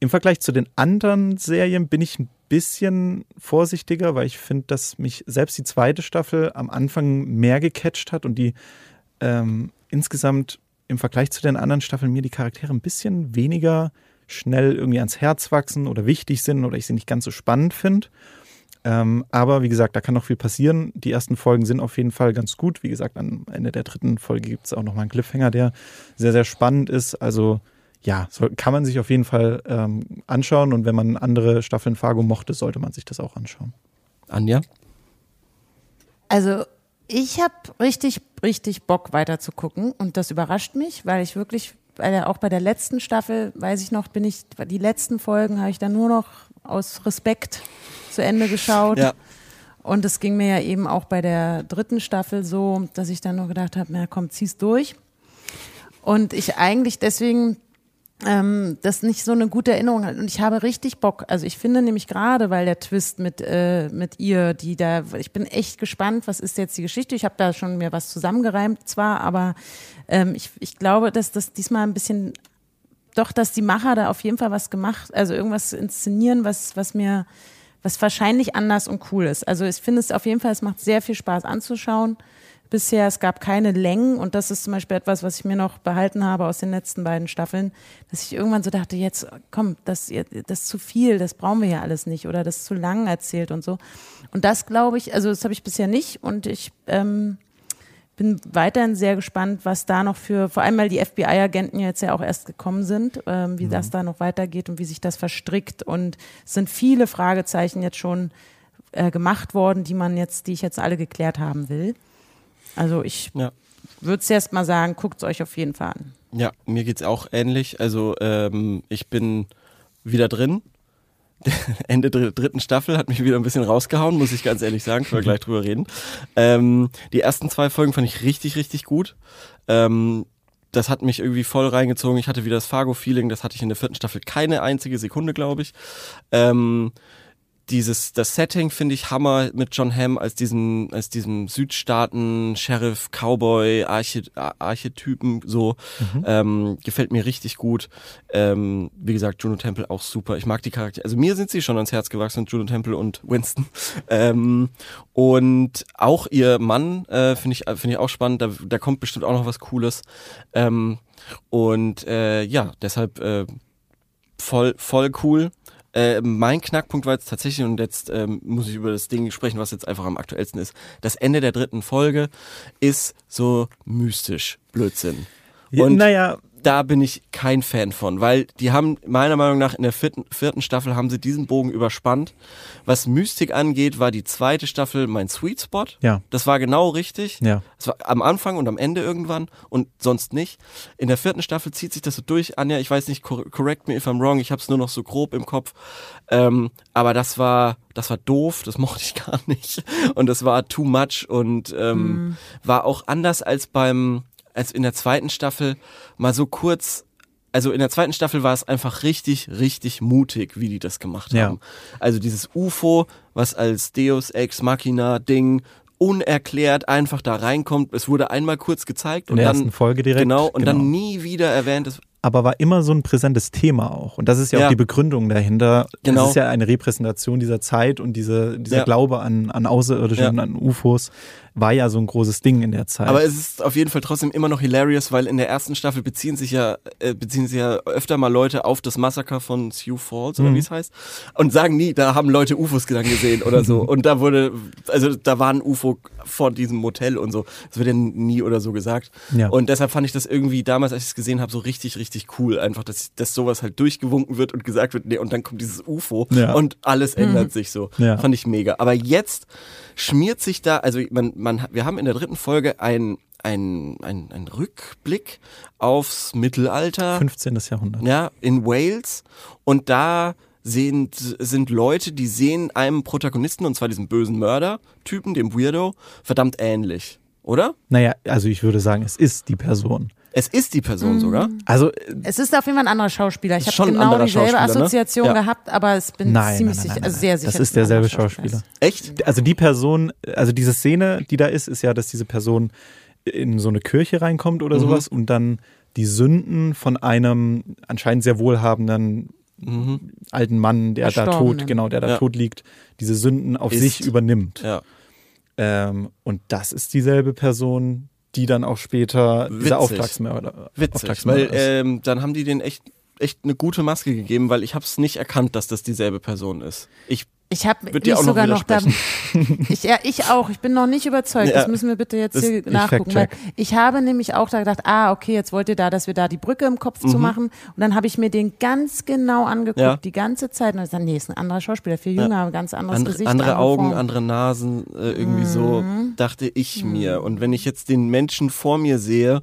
Im Vergleich zu den anderen Serien bin ich ein bisschen vorsichtiger, weil ich finde, dass mich selbst die zweite Staffel am Anfang mehr gecatcht hat und die ähm, insgesamt im Vergleich zu den anderen Staffeln mir die Charaktere ein bisschen weniger schnell irgendwie ans Herz wachsen oder wichtig sind oder ich sie nicht ganz so spannend finde. Ähm, aber wie gesagt, da kann noch viel passieren. Die ersten Folgen sind auf jeden Fall ganz gut. Wie gesagt, am Ende der dritten Folge gibt es auch nochmal einen Cliffhanger, der sehr, sehr spannend ist. Also ja, so kann man sich auf jeden Fall ähm, anschauen und wenn man andere Staffeln Fargo mochte, sollte man sich das auch anschauen. Anja? Also ich habe richtig, richtig Bock weiter zu gucken und das überrascht mich, weil ich wirklich, weil ja auch bei der letzten Staffel, weiß ich noch, bin ich, die letzten Folgen habe ich dann nur noch aus Respekt zu Ende geschaut. Ja. Und es ging mir ja eben auch bei der dritten Staffel so, dass ich dann nur gedacht habe, na komm, zieh's durch. Und ich eigentlich deswegen ähm, das nicht so eine gute Erinnerung hat. Und ich habe richtig Bock. Also ich finde nämlich gerade, weil der Twist mit, äh, mit ihr, die da, ich bin echt gespannt, was ist jetzt die Geschichte. Ich habe da schon mir was zusammengereimt zwar, aber ähm, ich, ich glaube, dass das diesmal ein bisschen, doch, dass die Macher da auf jeden Fall was gemacht, also irgendwas inszenieren, was, was mir, was wahrscheinlich anders und cool ist. Also ich finde es auf jeden Fall, es macht sehr viel Spaß anzuschauen. Bisher, es gab keine Längen und das ist zum Beispiel etwas, was ich mir noch behalten habe aus den letzten beiden Staffeln, dass ich irgendwann so dachte, jetzt komm, das, das ist zu viel, das brauchen wir ja alles nicht oder das ist zu lang erzählt und so. Und das glaube ich, also das habe ich bisher nicht und ich ähm, bin weiterhin sehr gespannt, was da noch für, vor allem weil die FBI-Agenten jetzt ja auch erst gekommen sind, ähm, wie das da noch weitergeht und wie sich das verstrickt. Und es sind viele Fragezeichen jetzt schon äh, gemacht worden, die man jetzt, die ich jetzt alle geklärt haben will. Also ich Ja. würde es erst mal sagen, guckt es euch auf jeden Fall an. Ja, mir geht's auch ähnlich. Also ähm, ich bin wieder drin. Ende dr dritten Staffel hat mich wieder ein bisschen rausgehauen, muss ich ganz ehrlich sagen. Können wir gleich drüber reden. Ähm, die ersten zwei Folgen fand ich richtig, richtig gut. Ähm, das hat mich irgendwie voll reingezogen. Ich hatte wieder das Fargo-Feeling. Das hatte ich in der vierten Staffel keine einzige Sekunde, glaube ich. Ähm, dieses, das Setting finde ich Hammer mit John Hamm als diesem, als diesem Südstaaten, Sheriff, Cowboy, Arche, Ar- Archetypen, so, ähm, gefällt mir richtig gut. Ähm, wie gesagt, Juno Temple auch super. Ich mag die Charaktere. Also mir sind sie schon ans Herz gewachsen, Juno Temple und Winston. Ähm, und auch ihr Mann, äh, finde ich, finde ich auch spannend. Da, da kommt bestimmt auch noch was Cooles. Ähm, und, äh, ja, deshalb, äh, voll, voll cool. Äh, mein Knackpunkt war jetzt tatsächlich, und jetzt ähm, muss ich über das Ding sprechen, was jetzt einfach am aktuellsten ist. Das Ende der dritten Folge ist so mystisch Blödsinn. Und naja, da bin ich kein Fan von, weil die haben meiner Meinung nach in der vierten, vierten Staffel haben sie diesen Bogen überspannt. Was Mystik angeht, war die zweite Staffel mein Sweet Spot. Ja. Das war genau richtig. Ja. Es war am Anfang und am Ende irgendwann und sonst nicht. In der vierten Staffel zieht sich das so durch. Anja, ich weiß nicht, cor- correct me if I'm wrong, ich habe es nur noch so grob im Kopf. Ähm, aber das war, das war doof, das mochte ich gar nicht. Und das war too much und ähm, war auch anders als beim, als in der zweiten Staffel mal so kurz. Also in der zweiten Staffel war es einfach richtig, richtig mutig, wie die das gemacht Ja. haben. Also dieses UFO, was als Deus Ex Machina Ding unerklärt einfach da reinkommt. Es wurde einmal kurz gezeigt In und der dann ersten Folge direkt. genau und genau. dann nie wieder erwähnt. Das, aber war immer so ein präsentes Thema auch. Und das ist ja, Ja. auch die Begründung dahinter. Genau. Es ist ja eine Repräsentation dieser Zeit und diese, dieser Ja. Glaube an, an Außerirdischen, Ja. an UFOs war ja so ein großes Ding in der Zeit. Aber es ist auf jeden Fall trotzdem immer noch hilarious, weil in der ersten Staffel beziehen sich ja äh, beziehen sich ja öfter mal Leute auf das Massaker von Sioux Falls oder Mhm. wie es heißt und sagen nie, da haben Leute UFOs dann gesehen oder so und da wurde also da war ein UFO vor diesem Motel und so. Das wird ja nie oder so gesagt. Ja. Und deshalb fand ich das irgendwie damals, als ich es gesehen habe, so richtig richtig cool, einfach dass dass sowas halt durchgewunken wird und gesagt wird, nee, und dann kommt dieses UFO Ja. und alles ändert sich so. Ja. Fand ich mega. Aber jetzt schmiert sich da, also man, man, wir haben in der dritten Folge ein, ein, ein, ein Rückblick aufs Mittelalter. 15. Jahrhundert. Ja, in Wales. Und da sind, sind Leute, die sehen einem Protagonisten, und zwar diesem bösen Mörder-Typen, dem Weirdo, verdammt ähnlich. Oder? Naja, also ich würde sagen, es ist die Person. Es ist die Person sogar. Also Es ist auf jeden Fall ein anderer Schauspieler. Ich habe genau dieselbe Schauspieler, ne? Assoziation Ja. gehabt, aber es bin nein, ziemlich nein, nein, sicher, nein, also nein. sehr sicher. Das ist derselbe Schauspieler. ist. Echt? Also die Person, also diese Szene, die da ist, ist ja, dass diese Person in so eine Kirche reinkommt oder Mhm. sowas und dann die Sünden von einem anscheinend sehr wohlhabenden Mhm. alten Mann, der da tot, genau, der da Ja. tot liegt, diese Sünden auf Ist. sich übernimmt. Ja. Ähm, und das ist dieselbe Person, die dann auch später Witzig. dieser Auftragsmörder, Witzig, Auftragsmörder weil ähm, dann haben die den echt echt eine gute Maske gegeben, weil ich habe es nicht erkannt, dass das dieselbe Person ist. Ich Ich habe mich noch sogar noch da. Ich, ja, ich auch. Ich bin noch nicht überzeugt. Ja. Das müssen wir bitte jetzt hier nachgucken. Weil ich habe nämlich auch da gedacht, ah, okay, jetzt wollt ihr da, dass wir da die Brücke im Kopf Mhm. zu machen. Und dann habe ich mir den ganz genau angeguckt, Ja. die ganze Zeit. Und ich gesagt, nee, ist ein anderer Schauspieler, viel jünger, ganz anderes andere, Gesicht. andere Augen, Form. andere Nasen, äh, irgendwie so, Mhm. dachte ich mir. Und wenn ich jetzt den Menschen vor mir sehe,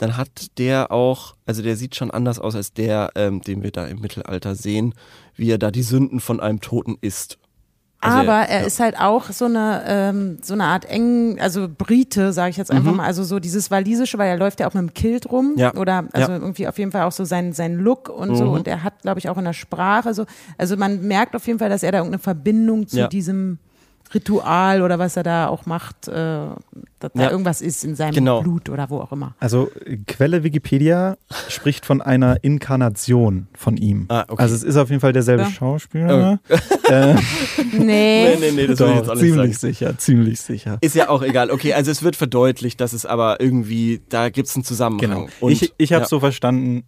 dann hat der auch, also der sieht schon anders aus als der, ähm, den wir da im Mittelalter sehen, wie er da die Sünden von einem Toten isst. Also Aber er ja. ist halt auch so eine ähm, so eine Art eng, also Brite, sage ich jetzt einfach Mhm. mal, also so dieses walisische, weil er läuft ja auch mit dem Kilt rum Ja. oder also Ja. irgendwie auf jeden Fall auch so sein sein Look und so Mhm. und er hat glaube ich auch in der Sprache so, also man merkt auf jeden Fall, dass er da irgendeine Verbindung zu diesem Ritual oder was er da auch macht, äh, dass da Ja. irgendwas ist in seinem Genau. Blut oder wo auch immer. Also Quelle Wikipedia spricht von einer Inkarnation von ihm. Ah, okay. Also es ist auf jeden Fall derselbe Ja. Schauspieler. Äh, Nee. Nee, nee, nee, das will ich jetzt doch, auch nicht ziemlich sagen. sicher, ziemlich sicher. Ist ja auch egal. Okay, also es wird verdeutlicht, dass es aber irgendwie, da gibt's einen Zusammenhang. Genau. Und, ich ich habe ja. so verstanden,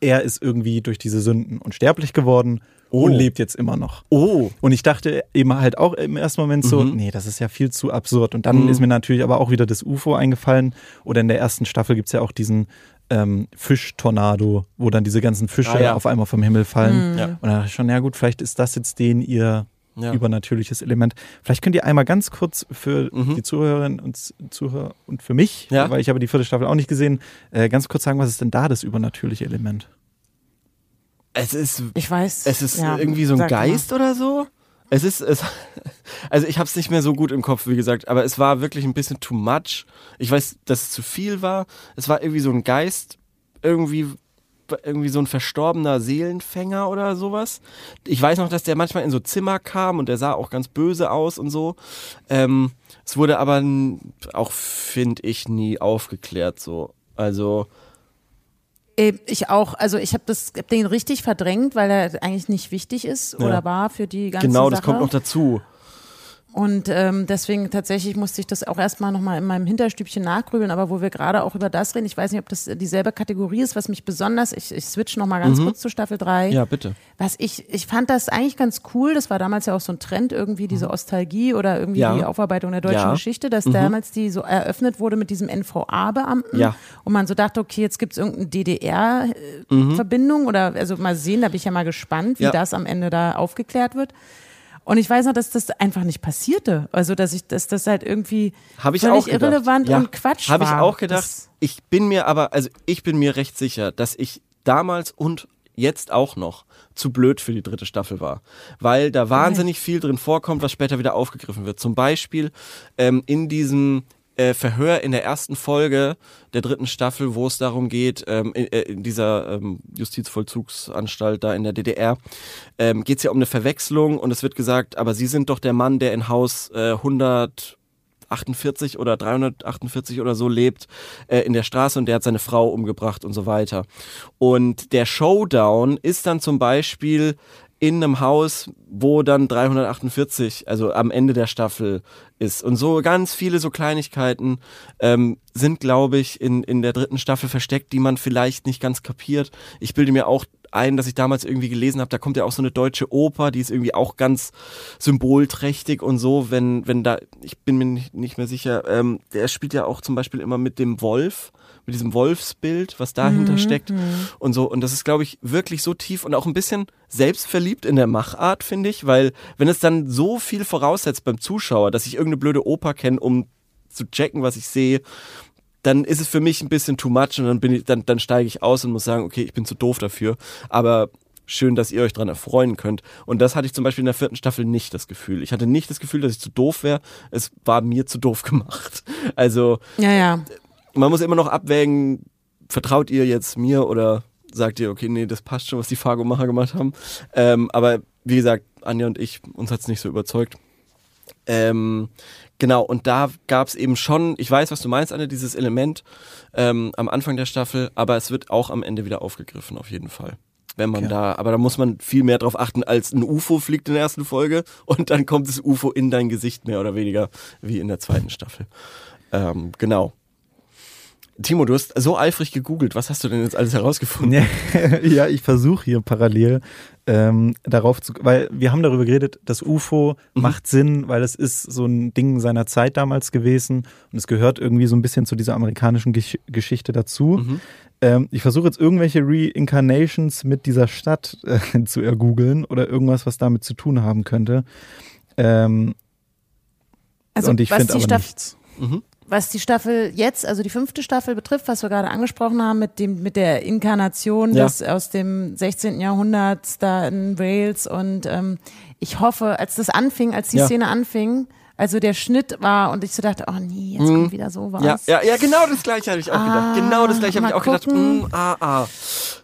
er ist irgendwie durch diese Sünden unsterblich geworden Oh. und lebt jetzt immer noch. Oh, Und ich dachte eben halt auch im ersten Moment so, Mhm. nee, das ist ja viel zu absurd. Und dann Mhm. ist mir natürlich aber auch wieder das UFO eingefallen. Oder in der ersten Staffel gibt's ja auch diesen ähm, Fischtornado, wo dann diese ganzen Fische Ah, ja. auf einmal vom Himmel fallen. Mhm. Ja. Und dann dachte ich schon, ja gut, vielleicht ist das jetzt den ihr ja. übernatürliches Element. Vielleicht könnt ihr einmal ganz kurz für Mhm. die Zuhörerinnen und Zuhörer und für mich, Ja. weil ich habe die vierte Staffel auch nicht gesehen, äh, ganz kurz sagen, was ist denn da das übernatürliche Element? Es ist Ich weiß. Es ist ja, irgendwie so ein sag mal. Geist oder so. Es ist, es, also ich habe es nicht mehr so gut im Kopf, wie gesagt, aber es war wirklich ein bisschen too much. Ich weiß, dass es zu viel war. Es war irgendwie so ein Geist, irgendwie, irgendwie so ein verstorbener Seelenfänger oder sowas. Ich weiß noch, dass der manchmal in so Zimmer kam und der sah auch ganz böse aus und so. Ähm, es wurde aber auch, finde ich, nie aufgeklärt so. Also, Ich auch, also ich habe das hab den richtig verdrängt, weil er eigentlich nicht wichtig ist Ja. oder war für die ganze genau, Sache. das kommt noch dazu. Und ähm, deswegen tatsächlich musste ich das auch erstmal nochmal in meinem Hinterstübchen nachgrübeln, aber wo wir gerade auch über das reden, ich weiß nicht, ob das dieselbe Kategorie ist, was mich besonders, ich, ich switch nochmal ganz kurz zu Staffel 3. Ja, bitte. Was ich, ich fand das eigentlich ganz cool, das war damals ja auch so ein Trend, irgendwie diese Ostalgie oder irgendwie Ja. die Aufarbeitung der deutschen Ja. Geschichte, dass damals die so eröffnet wurde mit diesem NVA-Beamten Ja. und man so dachte, okay, jetzt gibt es irgendeine DDR-Verbindung oder also mal sehen, da bin ich ja mal gespannt, wie das am Ende da aufgeklärt wird. Und ich weiß noch, dass das einfach nicht passierte. Also, dass ich, dass das halt irgendwie Habe ich völlig auch gedacht. irrelevant ja. und Quatsch Habe ich war. auch gedacht. Das, ich bin mir aber, also ich bin mir recht sicher, dass ich damals und jetzt auch noch zu blöd für die dritte Staffel war. Weil da wahnsinnig viel drin vorkommt, was später wieder aufgegriffen wird. Zum Beispiel ähm, in diesem äh, Verhör in der ersten Folge der dritten Staffel, wo es darum geht, ähm, in, äh, in dieser ähm, Justizvollzugsanstalt da in der DDR, ähm, geht es ja um eine Verwechslung und es wird gesagt, aber Sie sind doch der Mann, der in Haus äh, 148 oder 348 oder so lebt äh, in der Straße und der hat seine Frau umgebracht und so weiter. Und der Showdown ist dann zum Beispiel in einem Haus, wo dann 348, also am Ende der Staffel ist. Und so ganz viele so Kleinigkeiten ähm, sind, glaube ich, in, in der dritten Staffel versteckt, die man vielleicht nicht ganz kapiert. Ich bilde mir auch ein, dass ich damals irgendwie gelesen habe, da kommt ja auch so eine deutsche Oper, die ist irgendwie auch ganz symbolträchtig und so, wenn, wenn da, ich bin mir nicht, nicht mehr sicher, ähm, der spielt ja auch zum Beispiel immer mit dem Wolf, mit diesem Wolfsbild, was dahinter steckt und so. Und das ist, glaube ich, wirklich so tief und auch ein bisschen selbstverliebt in der Machart, finde ich, weil wenn es dann so viel voraussetzt beim Zuschauer, dass ich irgendeine blöde Oper kenne, um zu checken, was ich sehe, dann ist es für mich ein bisschen too much und dann bin ich, dann, dann steige ich aus und muss sagen, okay, ich bin zu doof dafür. Aber schön, dass ihr euch dran erfreuen könnt. Und das hatte ich zum Beispiel in der vierten Staffel nicht das Gefühl. Ich hatte nicht das Gefühl, dass ich zu doof wäre. Es war mir zu doof gemacht. Also ja, ja. man muss immer noch abwägen, vertraut ihr jetzt mir oder sagt ihr, okay, nee, das passt schon, was die Fargo-Macher gemacht haben. Ähm, aber wie gesagt, Anja und ich, uns hat's nicht so überzeugt. Ähm, genau, und da gab's eben schon, ich weiß, was du meinst, Anja, dieses Element ähm, am Anfang der Staffel, aber es wird auch am Ende wieder aufgegriffen, auf jeden Fall. Wenn man Okay. da, aber da muss man viel mehr drauf achten, als ein UFO fliegt in der ersten Folge und dann kommt das UFO in dein Gesicht mehr oder weniger, wie in der zweiten Staffel. Ähm, genau. Timo, du hast so eifrig gegoogelt. Was hast du denn jetzt alles herausgefunden? Ja, ja, ich versuche hier parallel ähm, darauf zu, weil wir haben darüber geredet, das UFO macht Sinn, weil es ist so ein Ding seiner Zeit damals gewesen und es gehört irgendwie so ein bisschen zu dieser amerikanischen Gesch Geschichte dazu. Ähm, ich versuche jetzt irgendwelche Reincarnations mit dieser Stadt äh, zu ergoogeln oder irgendwas, was damit zu tun haben könnte. Ähm, Also, und ich was finde die aber nichts. Was die Staffel jetzt, also die fünfte Staffel betrifft, was wir gerade angesprochen haben, mit dem, mit der Inkarnation Ja. des aus dem 16. Jahrhundert da in Wales und ähm, ich hoffe, als das anfing, als die Ja. Szene anfing, also der Schnitt war und ich so dachte, oh nee, jetzt kommt wieder sowas. Mhm. Ja, ja, ja, genau das gleiche habe ich auch Ah, gedacht. Genau das gleiche habe ich auch gedacht. gucken. Mm, ah, ah,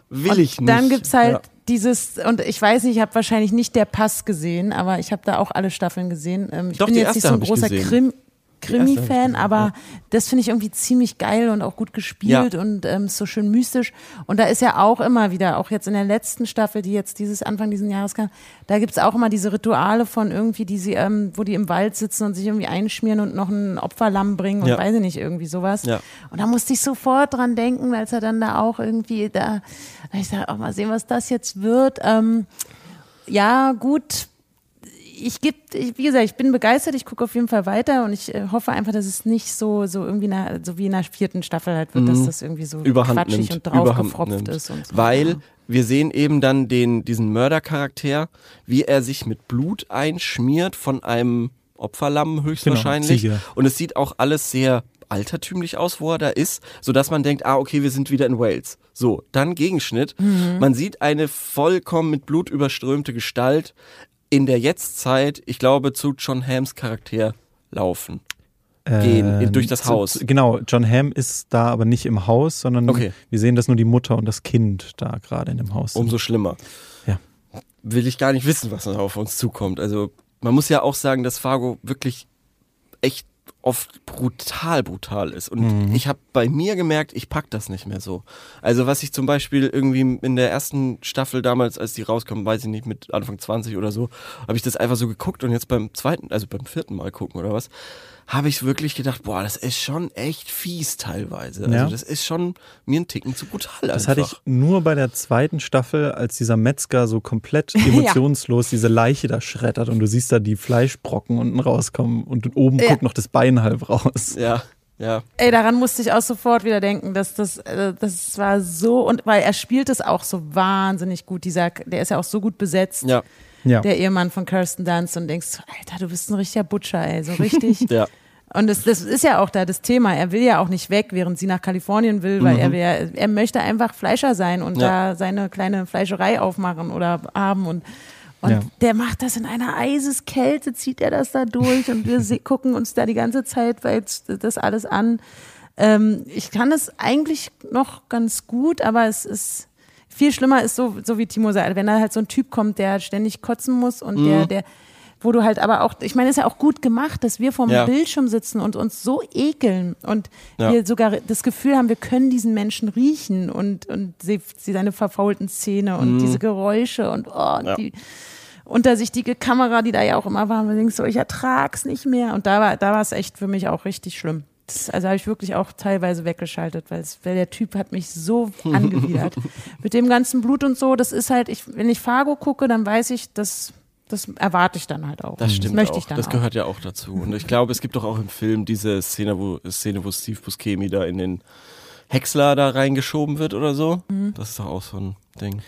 will und ich nicht. Dann gibt's halt Ja. dieses, und ich weiß nicht, ich habe wahrscheinlich nicht der Pass gesehen, aber ich habe da auch alle Staffeln gesehen. Ähm, ich Doch, bin jetzt nicht so ein großer. Krim, Krimi-Fan, aber das finde ich irgendwie ziemlich geil und auch gut gespielt und ähm, so schön mystisch. Und da ist ja auch immer wieder, auch jetzt in der letzten Staffel, die jetzt dieses Anfang dieses Jahres kam, da gibt's auch immer diese Rituale von irgendwie, die sie, ähm, wo die im Wald sitzen und sich irgendwie einschmieren und noch ein Opferlamm bringen und Ja. weiß ich nicht, irgendwie sowas. Ja. Und da musste ich sofort dran denken, als er dann da auch irgendwie da, da ich sage, auch mal sehen, was das jetzt wird. Ähm, ja, gut. Ich gebe, wie gesagt, ich bin begeistert, ich gucke auf jeden Fall weiter und ich äh, hoffe einfach, dass es nicht so, so irgendwie na, so wie in der vierten Staffel halt wird, dass das irgendwie so Mhm. Überhand quatschig nimmt, und nimmt. ist und so. Weil Ja. wir sehen eben dann den, diesen Mördercharakter, wie er sich mit Blut einschmiert von einem Opferlamm höchstwahrscheinlich. Ziege. Und es sieht auch alles sehr altertümlich aus, wo er da ist, sodass man denkt, ah, okay, wir sind wieder in Wales. So, dann Gegenschnitt. Mhm. Man sieht eine vollkommen mit Blut überströmte Gestalt in der Jetztzeit, ich glaube, zu John Hams Charakter laufen. Gehen, in- durch das zu- Haus. Genau, John Hamm ist da aber nicht im Haus, sondern Okay. wir sehen, dass nur die Mutter und das Kind da gerade in dem Haus sind. Umso schlimmer. Ja. Will ich gar nicht wissen, was da auf uns zukommt. Also man muss ja auch sagen, dass Fargo wirklich echt oft brutal, brutal ist. Und ich habe bei mir gemerkt, ich pack das nicht mehr so. Also was ich zum Beispiel irgendwie in der ersten Staffel damals, als die rauskam, weiß ich nicht, mit Anfang 20 oder so, habe ich das einfach so geguckt und jetzt beim zweiten, also beim vierten Mal gucken oder was, habe ich wirklich gedacht, boah, das ist schon echt fies teilweise. Also Ja. das ist schon mir ein Ticken zu brutal Das einfach. hatte ich nur bei der zweiten Staffel, als dieser Metzger so komplett emotionslos diese Leiche da schreddert und du siehst da die Fleischbrocken unten rauskommen und oben Ja. guckt noch das Bein halb raus. ja, ja. Ey, daran musste ich auch sofort wieder denken, dass das, äh, das war so, und weil er spielt es auch so wahnsinnig gut, dieser, der ist ja auch so gut besetzt, Ja, Ja. der Ehemann von Kirsten Dunst und denkst, Alter, du bist ein richtiger Butcher, ey, so richtig. ja. Und das, das ist ja auch da das Thema. Er will ja auch nicht weg, während sie nach Kalifornien will, weil er will ja, er möchte einfach Fleischer sein und Ja. da seine kleine Fleischerei aufmachen oder haben und und Ja. der macht das in einer Eiseskälte, zieht er das da durch und wir gucken uns da die ganze Zeit weil das alles an. Ähm, ich kann es eigentlich noch ganz gut, aber es ist viel schlimmer ist so, so wie Timo sagt, wenn da halt so ein Typ kommt, der ständig kotzen muss und Mhm. der, der, wo du halt aber auch, ich meine, es ist ja auch gut gemacht, dass wir vorm Ja. Bildschirm sitzen und uns so ekeln und Ja. wir sogar das Gefühl haben, wir können diesen Menschen riechen und, und sie, sie seine verfaulten Zähne und diese Geräusche und, oh, Mhm. Ja. die untersichtige Kamera, die da ja auch immer war, und du denkst so, ich ertrag's nicht mehr. Und da war, da war es echt für mich auch richtig schlimm. Das, also habe ich wirklich auch teilweise weggeschaltet, weil, es, weil der Typ hat mich so angewidert. Mit dem ganzen Blut und so, das ist halt, ich, wenn ich Fargo gucke, dann weiß ich, das, das erwarte ich dann halt auch. Das stimmt möchte auch. ich dann das auch. gehört ja auch dazu. Und ich glaube, es gibt doch auch im Film diese Szene, wo Szene, wo Steve Buscemi da in den Häcksler da reingeschoben wird oder so. Mhm. Das ist doch auch so ein Ding.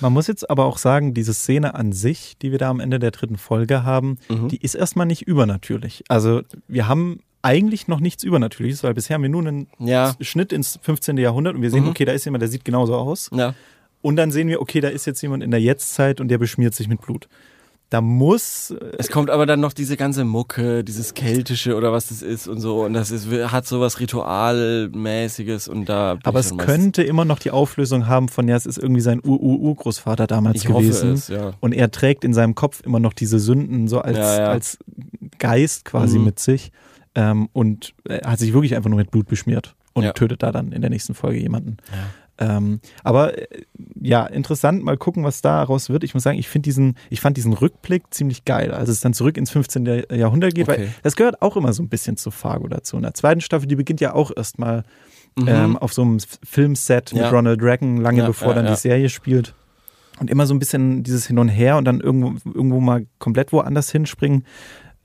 Man muss jetzt aber auch sagen, diese Szene an sich, die wir da am Ende der dritten Folge haben, Mhm. die ist erstmal nicht übernatürlich. Also wir haben eigentlich noch nichts Übernatürliches, weil bisher haben wir nur einen Ja. Schnitt ins 15. Jahrhundert und wir sehen, Mhm. okay, da ist jemand, der sieht genauso aus. Ja. Und dann sehen wir, okay, da ist jetzt jemand in der Jetztzeit und der beschmiert sich mit Blut. Da muss, äh, Es kommt aber dann noch diese ganze Mucke, dieses Keltische oder was das ist und so. Und das ist, hat sowas Ritualmäßiges und da. aber es könnte immer noch die Auflösung haben von, ja, es ist irgendwie sein Ur-Ur-Urgroßvater damals Ich gewesen. es, ja. Und er trägt in seinem Kopf immer noch diese Sünden so als, Ja, ja. als Geist quasi Mhm. mit sich. Ähm, und hat sich wirklich einfach nur mit Blut beschmiert und Ja. tötet da dann in der nächsten Folge jemanden. Ähm, aber äh, ja, interessant, mal gucken, was daraus wird. Ich muss sagen, ich finde diesen, ich fand diesen Rückblick ziemlich geil, als es dann zurück ins 15. Jahrhundert geht, Okay. weil das gehört auch immer so ein bisschen zu Fargo dazu. In der zweiten Staffel, die beginnt ja auch erstmal Mhm. ähm, auf so einem Filmset mit Ja. Ronald Reagan, lange Ja, bevor ja, dann ja. die Serie spielt. Und immer so ein bisschen dieses Hin und Her und dann irgendwo, irgendwo mal komplett woanders hinspringen.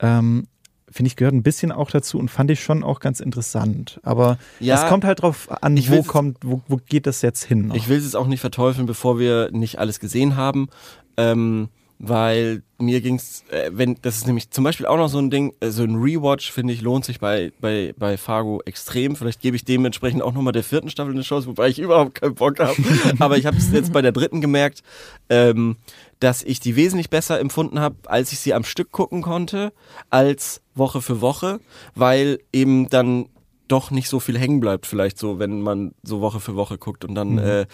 Ähm, Finde ich, gehört ein bisschen auch dazu und fand ich schon auch ganz interessant. Aber Ja, es kommt halt drauf an, wo kommt, wo, wo geht das jetzt hin? noch? Ich will es auch nicht verteufeln, bevor wir nicht alles gesehen haben. Ähm, weil mir ging's, äh, wenn, das ist nämlich zum Beispiel auch noch so ein Ding, äh, so ein Rewatch, finde ich, lohnt sich bei, bei, bei Fargo extrem. Vielleicht gebe ich dementsprechend auch nochmal der vierten Staffel eine Chance, wobei ich überhaupt keinen Bock habe. Aber ich habe es jetzt bei der dritten gemerkt, ähm, dass ich die wesentlich besser empfunden habe, als ich sie am Stück gucken konnte, als Woche für Woche, weil eben dann doch nicht so viel hängen bleibt, vielleicht so, wenn man so Woche für Woche guckt und dann äh,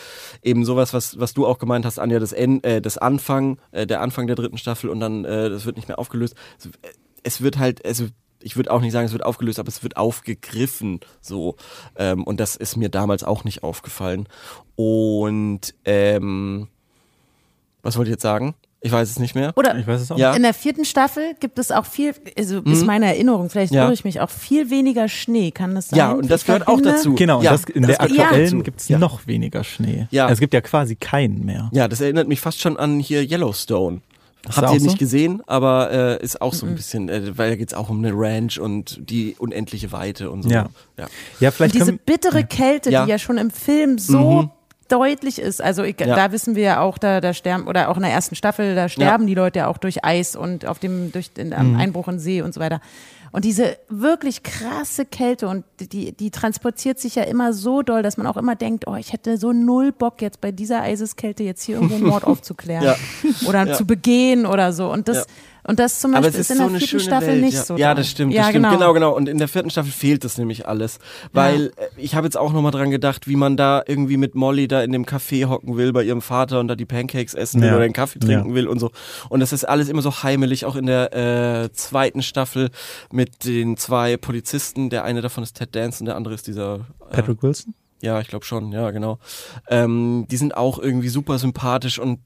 eben sowas, was, was du auch gemeint hast, Anja, das, End, äh, das Anfang, äh, der Anfang der dritten Staffel und dann, äh, das wird nicht mehr aufgelöst. Es, es wird halt, also ich würde auch nicht sagen, es wird aufgelöst, aber es wird aufgegriffen, so. Ähm, und das ist mir damals auch nicht aufgefallen. Und ähm, was wollte ich jetzt sagen? Ich weiß es nicht mehr. Oder ich weiß es auch. Ja. in der vierten Staffel gibt es auch viel, also ist meine Erinnerung, vielleicht Ja. irre ich mich, auch viel weniger Schnee, kann das sein? Ja, und das Ich gehört auch dazu. Genau, und Ja, das, in das der aktuellen gibt es Ja. noch weniger Schnee. Ja. Es gibt ja quasi keinen mehr. Ja, das erinnert mich fast schon an hier Yellowstone. Ist Habt ihr auch nicht so? gesehen, aber äh, ist auch so ein bisschen, äh, weil da geht's auch um eine Ranch und die unendliche Weite und so. Ja. ja. Ja, Und vielleicht diese können, bittere Kälte, Ja. die ja schon im Film so deutlich ist. Also ich, Ja. da wissen wir ja auch, da, da sterben, oder auch in der ersten Staffel, da sterben die Leute ja auch durch Eis und auf dem, durch den am Einbruch in See und so weiter. Und diese wirklich krasse Kälte und die, die transportiert sich ja immer so doll, dass man auch immer denkt, oh, ich hätte so null Bock jetzt bei dieser Eiseskälte jetzt hier irgendwo einen Mord aufzuklären Ja. oder Ja. zu begehen oder so. Und das, Ja. Und das zum Beispiel ist ist in so der vierten Staffel Welt. nicht ja. so. Ja, da. das stimmt, das ja, stimmt. Genau. Genau, genau. Und in der vierten Staffel fehlt das nämlich alles. Weil äh, ich habe jetzt auch nochmal dran gedacht, wie man da irgendwie mit Molly da in dem Café hocken will bei ihrem Vater und da die Pancakes essen will Ja. oder einen Kaffee trinken Ja. will und so. Und das ist alles immer so heimelig, auch in der äh, zweiten Staffel mit den zwei Polizisten. Der eine davon ist Ted Danson, der andere ist dieser äh, Patrick Wilson? ja, ich glaube schon, ja, genau. Ähm, die sind auch irgendwie super sympathisch und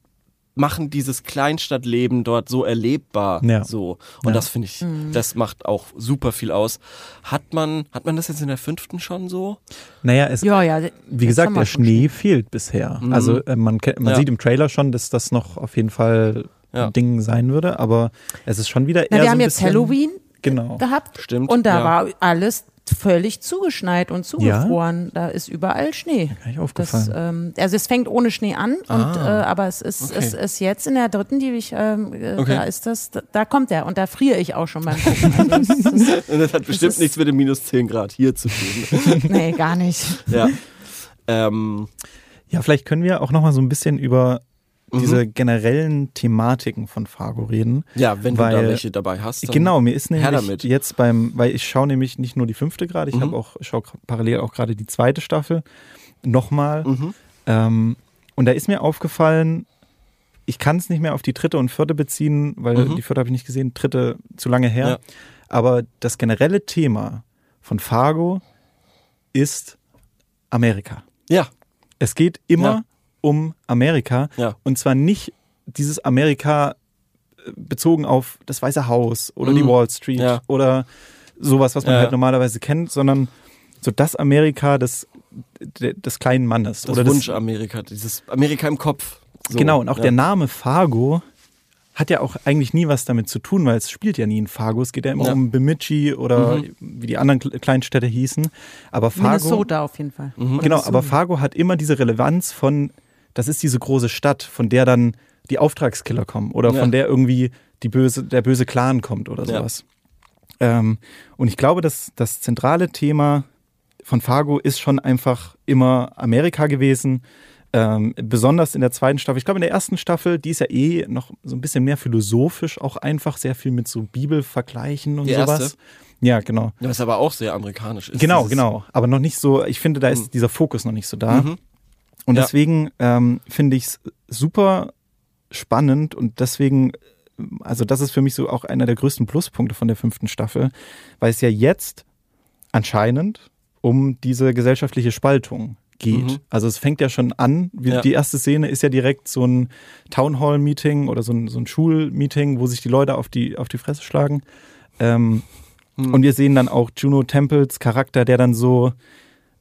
machen dieses Kleinstadtleben dort so erlebbar. Ja. So. Und Ja. das finde ich, das macht auch super viel aus. Hat man, hat man das jetzt in der fünften schon so? Naja, es, Ja, ja. wie gesagt, der Schnee fehlt bisher. Mhm. Also äh, man, man Ja. sieht im Trailer schon, dass das noch auf jeden Fall Ja. ein Ding sein würde, aber es ist schon wieder eher Na, wir so haben ein jetzt bisschen, Halloween Genau. gehabt. Stimmt, Und da ja. war alles völlig zugeschneit und zugefroren. Da ist überall Schnee. Gar nicht Das, aufgefallen. ähm, also es fängt ohne Schnee an, und, Ah, äh, aber es ist, okay. es ist jetzt in der dritten, die ich, ähm, äh, Okay. da ist das, da, da kommt er und da friere ich auch schon beim Gucken. Also es ist, Und das hat bestimmt ist- nichts mit dem minus 10 Grad hier zu tun. nee, gar nicht. ja. Ähm, Ja, vielleicht können wir auch noch mal so ein bisschen über Mhm. diese generellen Thematiken von Fargo reden. ja, wenn du da Weil- welche dabei hast. Genau, mir ist nämlich damit. jetzt beim, weil ich schaue nämlich nicht nur die fünfte gerade, ich Mhm. habe auch, schaue parallel auch gerade die zweite Staffel nochmal. Mhm. Ähm, und da ist mir aufgefallen, ich kann es nicht mehr auf die dritte und vierte beziehen, weil Mhm. die vierte habe ich nicht gesehen, dritte zu lange her. Ja. Aber das generelle Thema von Fargo ist Amerika. Ja, Es geht immer Ja. Um Amerika ja. und zwar nicht dieses Amerika äh, bezogen auf das Weiße Haus oder die Mhm. Wall Street Ja. oder sowas, was man Ja. halt normalerweise kennt, sondern so das Amerika des, de- des kleinen Mannes. Das oder Wunsch Amerika, dieses Amerika im Kopf. So, Genau, und auch ja. der Name Fargo hat ja auch eigentlich nie was damit zu tun, weil es spielt ja nie in Fargo. Es geht ja immer Ja. um Bemidji oder Mhm. wie die anderen Kle- Kleinstädte hießen. Aber Fargo, Minnesota auf jeden Fall. Mhm. Genau, aber Fargo hat immer diese Relevanz von, das ist diese große Stadt, von der dann die Auftragskiller kommen oder Ja. von der irgendwie die böse, der böse Clan kommt oder Ja. sowas. Ähm, und ich glaube, dass das zentrale Thema von Fargo ist schon einfach immer Amerika gewesen. Ähm, besonders in der zweiten Staffel. Ich glaube, in der ersten Staffel, die ist ja eh noch so ein bisschen mehr philosophisch, auch einfach sehr viel mit so Bibelvergleichen und Die sowas. erste? Ja, genau. Ja, Was aber auch sehr amerikanisch ist. Genau, genau. Aber noch nicht so, ich finde, da ist Mhm. dieser Fokus noch nicht so da. Mhm. Und Ja. deswegen ähm, finde ich es super spannend und deswegen, also das ist für mich so auch einer der größten Pluspunkte von der fünften Staffel, weil es ja jetzt anscheinend um diese gesellschaftliche Spaltung geht. Mhm. Also es fängt ja schon an, wie, Ja. die erste Szene ist ja direkt so ein Townhall-Meeting oder so ein, so ein Schulmeeting, wo sich die Leute auf die, auf die Fresse schlagen. Ähm, Mhm. und wir sehen dann auch Juno Temples Charakter, der dann so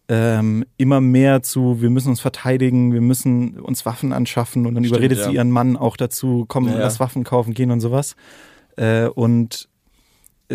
ähm, immer mehr zu, wir müssen uns verteidigen, wir müssen uns Waffen anschaffen und dann Stimmt, überredet ja. sie ihren Mann auch dazu, komm, Ja, lass Waffen kaufen gehen und sowas. Äh, und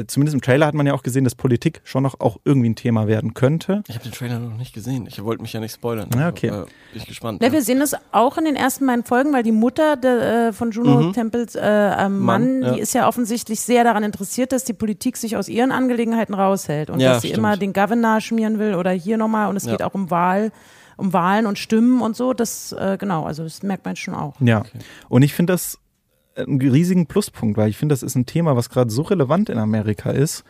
zumindest im Trailer hat man ja auch gesehen, dass Politik schon noch auch irgendwie ein Thema werden könnte. Ich habe den Trailer noch nicht gesehen. Ich wollte mich ja nicht spoilern. Ja, okay. Äh, bin ich gespannt. Ja, ja. wir sehen das auch in den ersten beiden Folgen, weil die Mutter de, äh, von Juno Mhm. Temples äh, Mann, Mann, ja. die ist ja offensichtlich sehr daran interessiert, dass die Politik sich aus ihren Angelegenheiten raushält und Ja, dass sie stimmt. immer den Governor schmieren will oder hier nochmal und es Ja. geht auch um Wahl, um Wahlen und Stimmen und so. Das äh, genau, also das merkt man schon auch. Ja. Okay. Und ich finde das einen riesigen Pluspunkt, weil ich finde, das ist ein Thema, was gerade so relevant in Amerika ist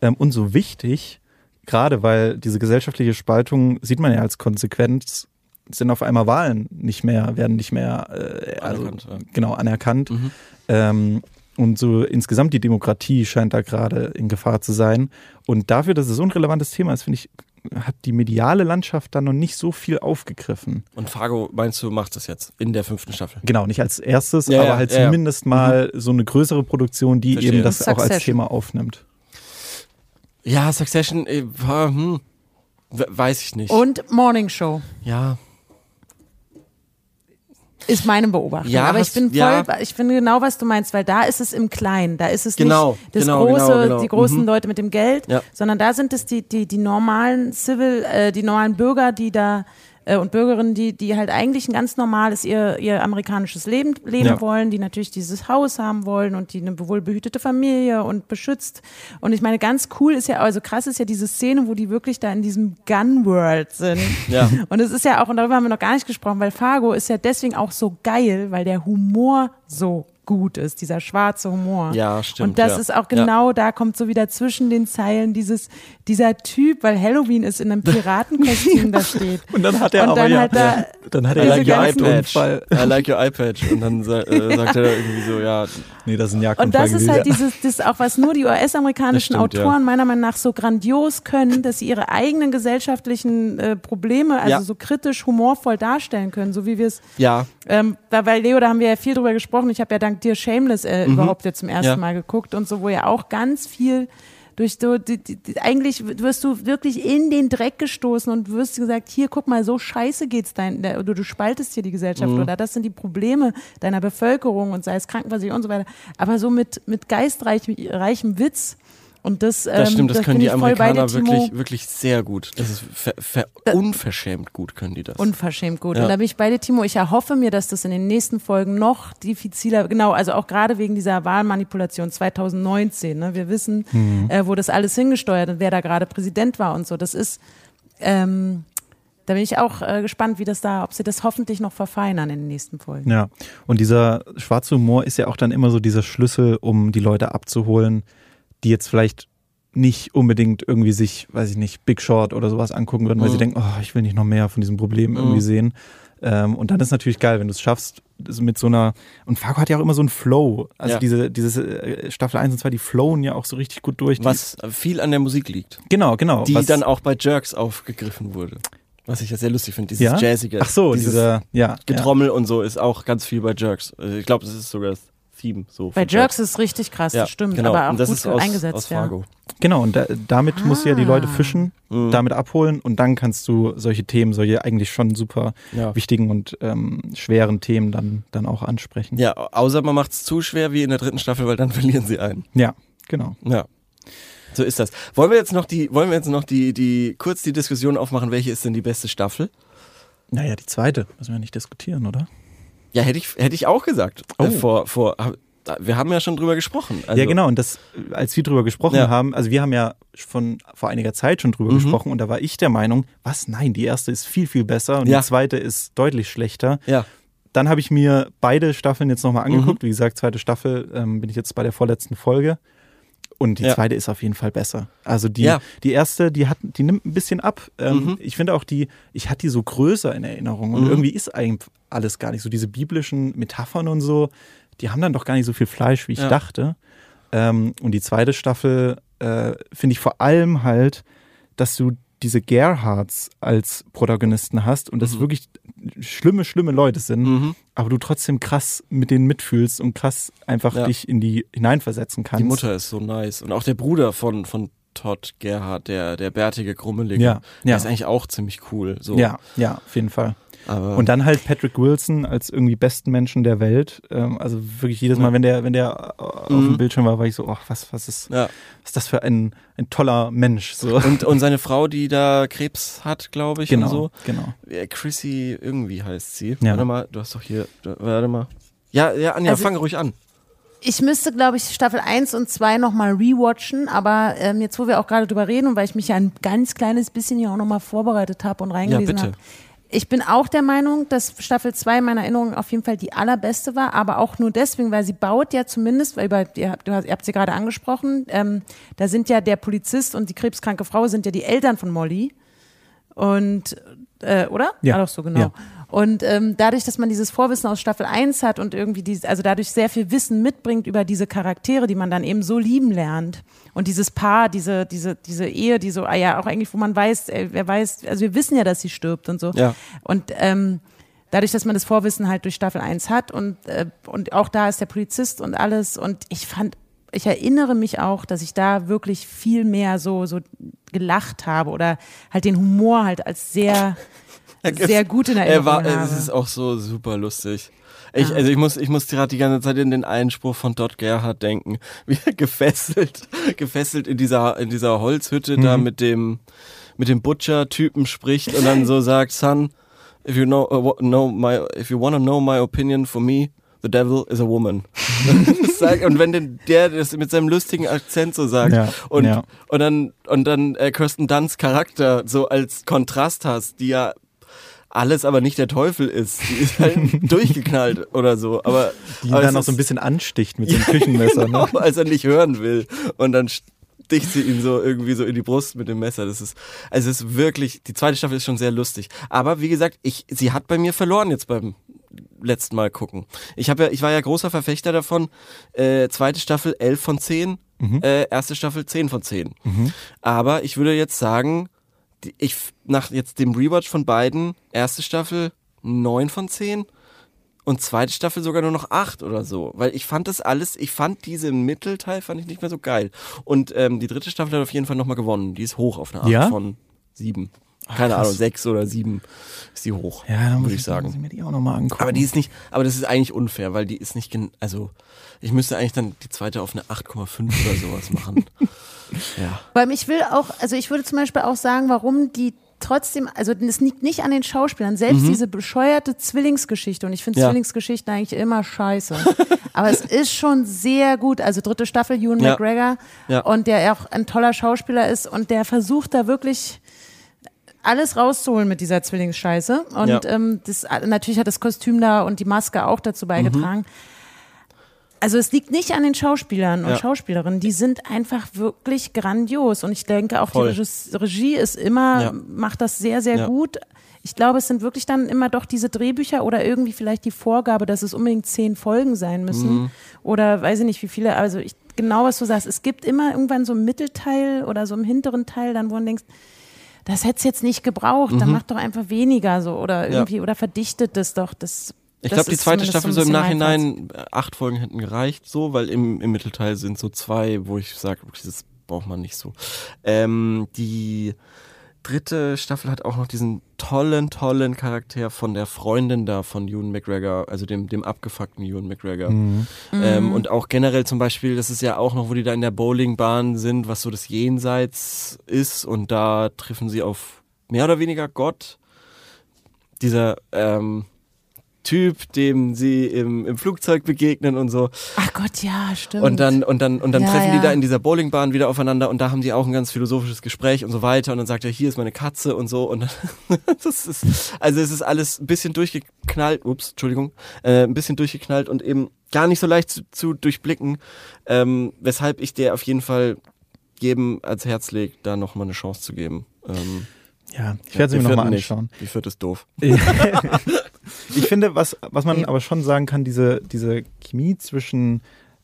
ähm, und so wichtig, gerade weil diese gesellschaftliche Spaltung sieht man ja als Konsequenz sind auf einmal Wahlen nicht mehr, werden nicht mehr äh, also, Anerkannt, ja. genau anerkannt. Mhm. Ähm, und so insgesamt die Demokratie scheint da gerade in Gefahr zu sein. Und dafür, dass es so ein relevantes Thema ist, finde ich, hat die mediale Landschaft da noch nicht so viel aufgegriffen. Und Fargo, meinst du, macht das jetzt in der fünften Staffel? Genau, nicht als erstes, Ja, aber ja, halt ja, ja. zumindest mal so eine größere Produktion, die Verstehe. eben das auch als Succession. Thema aufnimmt. Ja, Succession, äh, hm, we- weiß ich nicht. Und Morning Show ja, ist meine Beobachtung. Ja, Aber ich bin voll, ja. ich finde genau, was du meinst, weil da ist es im Kleinen, da ist es Genau, nicht das genau, große, genau, genau. die großen Mhm. Leute mit dem Geld, Ja. sondern da sind es die, die, die normalen Civil, äh, die normalen Bürger, die da äh, und Bürgerinnen, die, die halt eigentlich ein ganz normales ihr, ihr amerikanisches Leben leben Ja. wollen, die natürlich dieses Haus haben wollen und die eine wohlbehütete Familie und beschützt. Und ich meine, ganz cool ist ja, also krass ist ja diese Szene, wo die wirklich da in diesem Gun World sind. ja. Und es ist ja auch, und darüber haben wir noch gar nicht gesprochen, weil Fargo ist ja deswegen auch so geil, weil der Humor so gut ist, dieser schwarze Humor. Ja, stimmt. Und das ja. ist auch genau, da kommt so wieder zwischen den Zeilen dieses, dieser Typ, weil Halloween ist in einem Piratenkostüm da steht. Und dann hat er Und aber dann ja, hat er dann hat er like ja your iPad. I like your iPad. Und dann äh, sagt er irgendwie so, ja, Nee, das ist ein Und Jagdunfall das ist halt dieses, das auch, was nur die US-amerikanischen stimmt, ja. Autoren meiner Meinung nach so grandios können, dass sie ihre eigenen gesellschaftlichen äh, Probleme, also Ja. so kritisch, humorvoll darstellen können, so wie wir es, ja, ähm, da, weil Leo, da haben wir ja viel drüber gesprochen. Ich habe ja dank dir Shameless äh, überhaupt jetzt zum ersten Mhm. Ja. Mal geguckt und so, wo ja auch ganz viel durch so, die, die, eigentlich wirst du wirklich in den Dreck gestoßen und wirst gesagt, hier, guck mal, so scheiße geht's dein, der, du, spaltest hier die Gesellschaft Mhm. oder das sind die Probleme deiner Bevölkerung und sei es Krankenversicherung und so weiter. Aber so mit, mit geistreichem reichem Witz. Und das, ähm, das stimmt, das, können bin die Amerikaner wirklich, wirklich sehr gut. Das ist ver ver unverschämt gut, können die das. Unverschämt gut. Ja. Und da bin ich bei dir, Timo. Ich erhoffe mir, dass das in den nächsten Folgen noch diffiziler, genau, also auch gerade wegen dieser Wahlmanipulation 2019. Ne? Wir wissen, Mhm. äh, wo das alles hingesteuert und wer da gerade Präsident war und so. Das ist, ähm, da bin ich auch äh, gespannt, wie das da, ob sie das hoffentlich noch verfeinern in den nächsten Folgen. Ja, und dieser schwarze Humor ist ja auch dann immer so dieser Schlüssel, um die Leute abzuholen, die jetzt vielleicht nicht unbedingt irgendwie sich, weiß ich nicht, Big Short oder sowas angucken würden, weil Mhm. sie denken, oh, ich will nicht noch mehr von diesem Problem irgendwie Mhm. sehen. Ähm, und dann ist natürlich geil, wenn du es schaffst, mit so einer, und Fargo hat ja auch immer so einen Flow. Also Ja. diese, diese äh, Staffel 1 und 2, die flowen ja auch so richtig gut durch. Was viel an der Musik liegt. genau, genau. Die dann auch bei Jerks aufgegriffen wurde. Was ich ja sehr lustig finde, dieses ja? Jazzige. Ach so, dieses dieser, ja. ja. Getrommel und so ist auch ganz viel bei Jerks. Also Ich glaube, das ist sogar das Theme. So Bei Jerks ist es richtig krass, Ja, das stimmt, genau. aber auch und das gut ist aus, eingesetzt. aus ja. Fargo. Genau, und da, damit musst du ja die Leute Ah. fischen, Mhm. damit abholen und dann kannst du solche Themen, solche eigentlich schon super Ja. wichtigen und ähm, schweren Themen dann, dann auch ansprechen. ja, außer man macht es zu schwer wie in der dritten Staffel, weil dann verlieren sie einen. Ja, genau. Ja. So ist das. Wollen wir jetzt noch die, wollen wir jetzt noch die, die, kurz die Diskussion aufmachen, welche ist denn die beste Staffel? Naja, die zweite müssen wir nicht diskutieren, oder? Ja, hätte ich, hätte ich auch gesagt. Oh. Äh, vor, vor, wir haben ja schon drüber gesprochen. Also, ja, genau. Und das, als wir drüber gesprochen Ja. haben, also wir haben ja von vor einiger Zeit schon drüber Mhm. gesprochen und da war ich der Meinung, was? Nein, die erste ist viel, viel besser und Ja. die zweite ist deutlich schlechter. Ja. Dann habe ich mir beide Staffeln jetzt nochmal Mhm. angeguckt. Wie gesagt, zweite Staffel ähm, bin ich jetzt bei der vorletzten Folge. Und die Ja. zweite ist auf jeden Fall besser. Also die, Ja. die erste, die hat, die nimmt ein bisschen ab. Ähm, Mhm. Ich finde auch die, ich hatte die so größer in Erinnerung. Und Mhm. irgendwie ist eigentlich alles gar nicht so. Diese biblischen Metaphern und so, die haben dann doch gar nicht so viel Fleisch, wie ich Ja. dachte. Ähm, und die zweite Staffel äh, finde ich vor allem halt, dass du diese Gerhards als Protagonisten hast und das Mhm. wirklich schlimme, schlimme Leute sind, Mhm. aber du trotzdem krass mit denen mitfühlst und krass einfach Ja. dich in die hineinversetzen kannst. Die Mutter ist so nice. Und auch der Bruder von, von Todd Gerhard, der, der bärtige Krummelige. Ja, Der ja. ist eigentlich auch ziemlich cool. So. Ja, ja, auf jeden Fall. Aber Und dann halt Patrick Wilson als irgendwie besten Menschen der Welt. Ähm, also wirklich jedes Mal, Ja. wenn der, wenn der äh, auf Mhm. dem Bildschirm war, war ich so, ach, was, was ist, ja. was ist das für ein, ein toller Mensch? So. Und, und seine Frau, die da Krebs hat, glaube ich, genau, und so. genau. Ja, Chrissy, irgendwie heißt sie. Ja. Warte mal, du hast doch hier, warte mal. Ja, ja, Anja, Also- fang ruhig an. Ich müsste, glaube ich, Staffel 1 und 2 nochmal rewatchen, aber ähm, jetzt, wo wir auch gerade drüber reden und weil ich mich ja ein ganz kleines bisschen hier auch nochmal vorbereitet habe und Ja, reingelesen bitte. habe. Ich bin auch der Meinung, dass Staffel 2 in meiner Erinnerung auf jeden Fall die allerbeste war, aber auch nur deswegen, weil sie baut ja zumindest, weil über, ihr, habt- ihr habt sie gerade angesprochen, ähm, da sind ja der Polizist und die krebskranke Frau sind ja die Eltern von Molly. Und, äh, oder? Ja. War doch so, genau. Ja. Und ähm, dadurch, dass man dieses Vorwissen aus Staffel 1 hat und irgendwie dieses, also dadurch sehr viel Wissen mitbringt über diese Charaktere, die man dann eben so lieben lernt. Und dieses Paar, diese, diese, diese Ehe, die so, ah ja, auch eigentlich, wo man weiß, äh, wer weiß, also wir wissen ja, dass sie stirbt und so. Ja. Und ähm, dadurch, dass man das Vorwissen halt durch Staffel 1 hat und, äh, und auch da ist der Polizist und alles. Und ich fand, ich erinnere mich auch, dass ich da wirklich viel mehr so, so gelacht habe oder halt den Humor halt als sehr, sehr gut in Er Erinnerung war, habe. es ist auch so super lustig. Ich, also ich muss, ich muss gerade die ganze Zeit in den Einspruch von Todd Gerhardt denken, wie er gefesselt, gefesselt in dieser, in dieser Holzhütte da mit dem, mit dem Butcher-Typen spricht und dann so sagt, son, if you know, uh, know my, if you wanna know my opinion for me, the devil is a woman. Und wenn denn der das mit seinem lustigen Akzent so sagt Ja, und, ja. und dann, und dann äh, Kirsten Dunst Charakter so als Kontrast hast, die ja alles aber nicht der Teufel ist. Die ist halt durchgeknallt oder so. Aber Die ihn aber dann noch so ein bisschen ansticht mit so einem Küchenmesser. genau, Ne? als er nicht hören will. Und dann sticht sie ihn so irgendwie so in die Brust mit dem Messer. Das ist, also es ist wirklich, die zweite Staffel ist schon sehr lustig. Aber wie gesagt, ich, sie hat bei mir verloren jetzt beim letzten Mal gucken. Ich habe ja, ich war ja großer Verfechter davon, äh, zweite Staffel 11 von 10, äh, erste Staffel 10 von 10. Aber ich würde jetzt sagen, ich, nach jetzt dem Rewatch von beiden, erste Staffel 9 von 10 und zweite Staffel sogar nur noch acht oder so. Weil ich fand das alles, ich fand diese Mittelteil fand ich nicht mehr so geil. Und ähm, die dritte Staffel hat auf jeden Fall nochmal gewonnen. Die ist hoch auf eine acht Ja? von sieben. Keine krass. Ahnung, sechs oder sieben ist die hoch, Ja, dann muss würde ich, ich sagen. Muss mir die auch nochmal angucken. Aber die ist nicht, aber das ist eigentlich unfair, weil die ist nicht, gen also ich müsste eigentlich dann die zweite auf eine 8,5 oder sowas machen. ja. Weil ich will auch, also ich würde zum Beispiel auch sagen, warum die trotzdem, also es liegt nicht an den Schauspielern, selbst diese bescheuerte Zwillingsgeschichte und ich finde Mhm. Ja. Zwillingsgeschichten eigentlich immer scheiße. Aber es ist schon sehr gut, also dritte Staffel, Ewan Ja. McGregor Ja. und der auch ein toller Schauspieler ist und der versucht da wirklich alles rauszuholen mit dieser Zwillingsscheiße. Und Ja. ähm, das, natürlich hat das Kostüm da und die Maske auch dazu beigetragen. Also es liegt nicht an den Schauspielern und Ja. Schauspielerinnen, die sind einfach wirklich grandios. Und ich denke auch, Voll. die Regie ist immer, Ja. macht das sehr, sehr gut. Ich glaube, es sind wirklich dann immer doch diese Drehbücher oder irgendwie vielleicht die Vorgabe, dass es unbedingt zehn Folgen sein müssen. Mhm. Oder weiß ich nicht, wie viele. Also ich, genau was du sagst. Es gibt immer irgendwann so einen Mittelteil oder so einen hinteren Teil, dann wo du denkst, das hätte es jetzt nicht gebraucht, dann macht doch einfach weniger so oder Mhm. Ja. irgendwie oder verdichtet das doch. Das, Ich glaube, die zweite Staffel so im Nachhinein, äh, acht Folgen hätten gereicht, so, weil im, im Mittelteil sind so zwei, wo ich sage, das braucht man nicht so. Ähm, die dritte Staffel hat auch noch diesen tollen, tollen Charakter von der Freundin da von Ewan McGregor, also dem, dem abgefuckten Ewan McGregor. Ähm, und auch generell zum Beispiel, das ist ja auch noch, wo die da in der Bowlingbahn sind, was so das Jenseits ist und da treffen sie auf mehr oder weniger Gott. Dieser ähm, Typ, dem sie im, im Flugzeug begegnen und so. Ach Gott, ja, stimmt. Und dann, und dann, und dann Ja, treffen ja. die da in dieser Bowlingbahn wieder aufeinander und da haben die auch ein ganz philosophisches Gespräch und so weiter. Und dann sagt er, hier ist meine Katze und so. Und dann, das ist, also es ist alles ein bisschen durchgeknallt, ups, Entschuldigung, äh, ein bisschen durchgeknallt und eben gar nicht so leicht zu, zu durchblicken, ähm, weshalb ich dir auf jeden Fall jedem ans Herz lege, da nochmal eine Chance zu geben. Ähm, ja, ich werde sie die mir nochmal vierten nicht. anschauen. Die vierte ist doof. Ich finde, was, was man aber schon sagen kann, diese, diese Chemie zwischen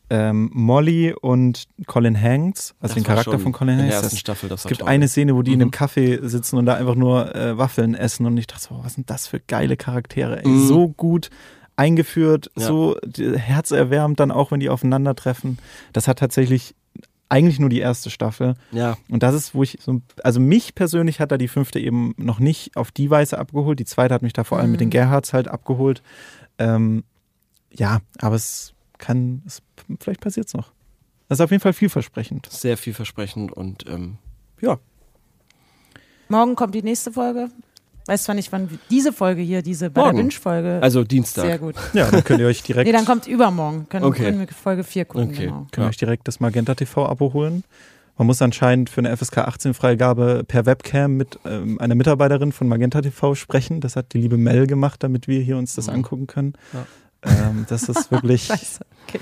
ähm, Molly und Colin Hanks, also Das den Charakter von Colin in Hanks. der ersten das- Staffel, das Es gibt toll. eine Szene, wo die in Mhm. einem Café sitzen und da einfach nur äh, Waffeln essen und ich dachte so, was sind das für geile Charaktere, ey. Mhm. So gut eingeführt, Ja. so die- herzerwärmend dann auch, wenn die aufeinandertreffen. Das hat tatsächlich eigentlich nur die erste Staffel. Ja, Und das ist, wo ich so, also mich persönlich hat da die fünfte eben noch nicht auf die Weise abgeholt. Die zweite hat mich da vor allem mit den Gerhards halt abgeholt. Ähm, ja, aber es kann, es, vielleicht passiert es noch. Das ist auf jeden Fall vielversprechend. sehr vielversprechend und ähm, ja, Morgen kommt die nächste Folge. Weiß zwar nicht, wann diese Folge hier, diese Bada Morgen. Binge-Folge. also Dienstag. sehr gut. Ja, dann könnt ihr euch direkt, Nee, dann kommt übermorgen. Können, Okay. können wir Folge 4 gucken. Okay. Genau. könnt ihr Ja. euch direkt das Magenta TV Abo holen. Man muss anscheinend für eine FSK 18 Freigabe per Webcam mit ähm, einer Mitarbeiterin von Magenta TV sprechen. Das hat die liebe Mel gemacht, damit wir hier uns das Mhm. angucken können. Ja. Ähm, das ist wirklich, Scheiße. Okay.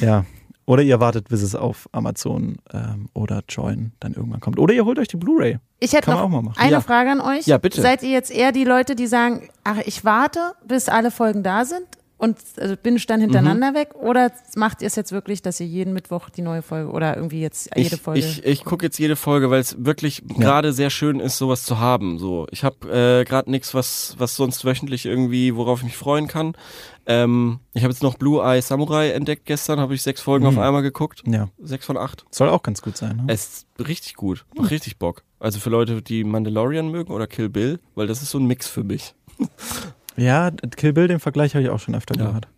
Ja. Oder ihr wartet, bis es auf Amazon ähm, oder Join dann irgendwann kommt. Oder ihr holt euch die Blu-ray. Ich hätte Kann man noch auch mal machen. eine Ja. Frage an euch. Ja, bitte. Seid ihr jetzt eher die Leute, die sagen, ach, ich warte, bis alle Folgen da sind und also binge dann hintereinander Mhm. weg? Oder macht ihr es jetzt wirklich, dass ihr jeden Mittwoch die neue Folge oder irgendwie jetzt jede Ich, Folge? ich, ich gucke jetzt jede Folge, weil es wirklich gerade sehr schön ist, sowas zu haben. So, ich habe äh, gerade nichts, was was sonst wöchentlich irgendwie, worauf ich mich freuen kann. Ähm, ich habe jetzt noch Blue Eye Samurai entdeckt gestern, habe ich sechs Folgen Mhm. auf einmal geguckt, Ja. sechs von acht. Soll auch ganz gut sein. Ne? Es ist richtig gut, macht richtig Bock. Also für Leute, die Mandalorian mögen oder Kill Bill, weil das ist so ein Mix für mich. Ja, Kill Bill, den Vergleich habe ich auch schon öfter Ja. gehört.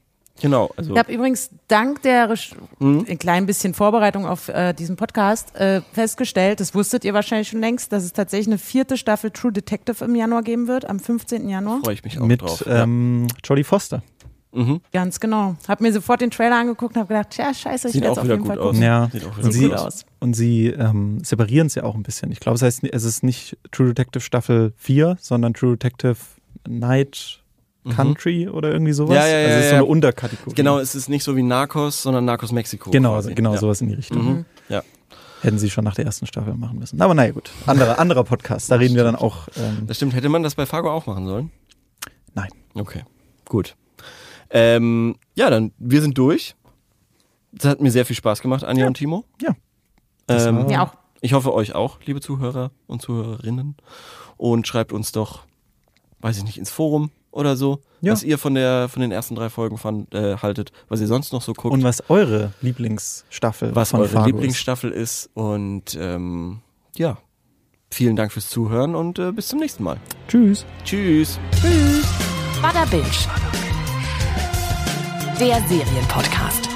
Genau, also Ich habe übrigens dank der Resch- Mhm. ein klein bisschen Vorbereitung auf äh, diesen Podcast äh, festgestellt, das wusstet ihr wahrscheinlich schon längst, dass es tatsächlich eine vierte Staffel True Detective im Januar geben wird, am 15. Januar. freue ich mich auch Mit drauf. ähm, Jodie Foster. ja. mhm. Ganz genau. Hab mir sofort den Trailer angeguckt und habe gedacht, tja, scheiße, ich Sieht werde auch auf jeden gut Fall aus. gucken. Ja. Sieht auch wieder Und gut sie, gut aus. aus. und sie ähm, separieren es ja auch ein bisschen. Ich glaube, es heißt, es ist nicht True Detective Staffel 4, sondern True Detective Night Country oder irgendwie sowas. Ja, ja, ja, also es ist so eine Unterkategorie. Genau, es ist nicht so wie Narcos, sondern Narcos Mexiko. Genau, quasi. genau ja. sowas in die Richtung. Mhm. Ja. Hätten sie schon nach der ersten Staffel machen müssen. Aber naja, gut. Anderer, anderer Podcast. Da reden wir dann auch. Ähm, Das stimmt. Hätte man das bei Fargo auch machen sollen? nein. Okay, gut. Ähm, ja, dann, wir sind durch. Das hat mir sehr viel Spaß gemacht, Anja Ja. und Timo. Ja. Das Ähm, war- Ja, auch. Ich hoffe euch auch, liebe Zuhörer und Zuhörerinnen. Und schreibt uns doch, weiß ich nicht, ins Forum oder so, Ja. was ihr von der von den ersten drei Folgen fand, äh, haltet, was ihr sonst noch so guckt, Und was eure Lieblingsstaffel was von eure Fargo Lieblingsstaffel ist. Und ähm, ja, vielen Dank fürs Zuhören und äh, bis zum nächsten Mal. ist? Tschüss. Tschüss. Bada Binge. Der Serienpodcast.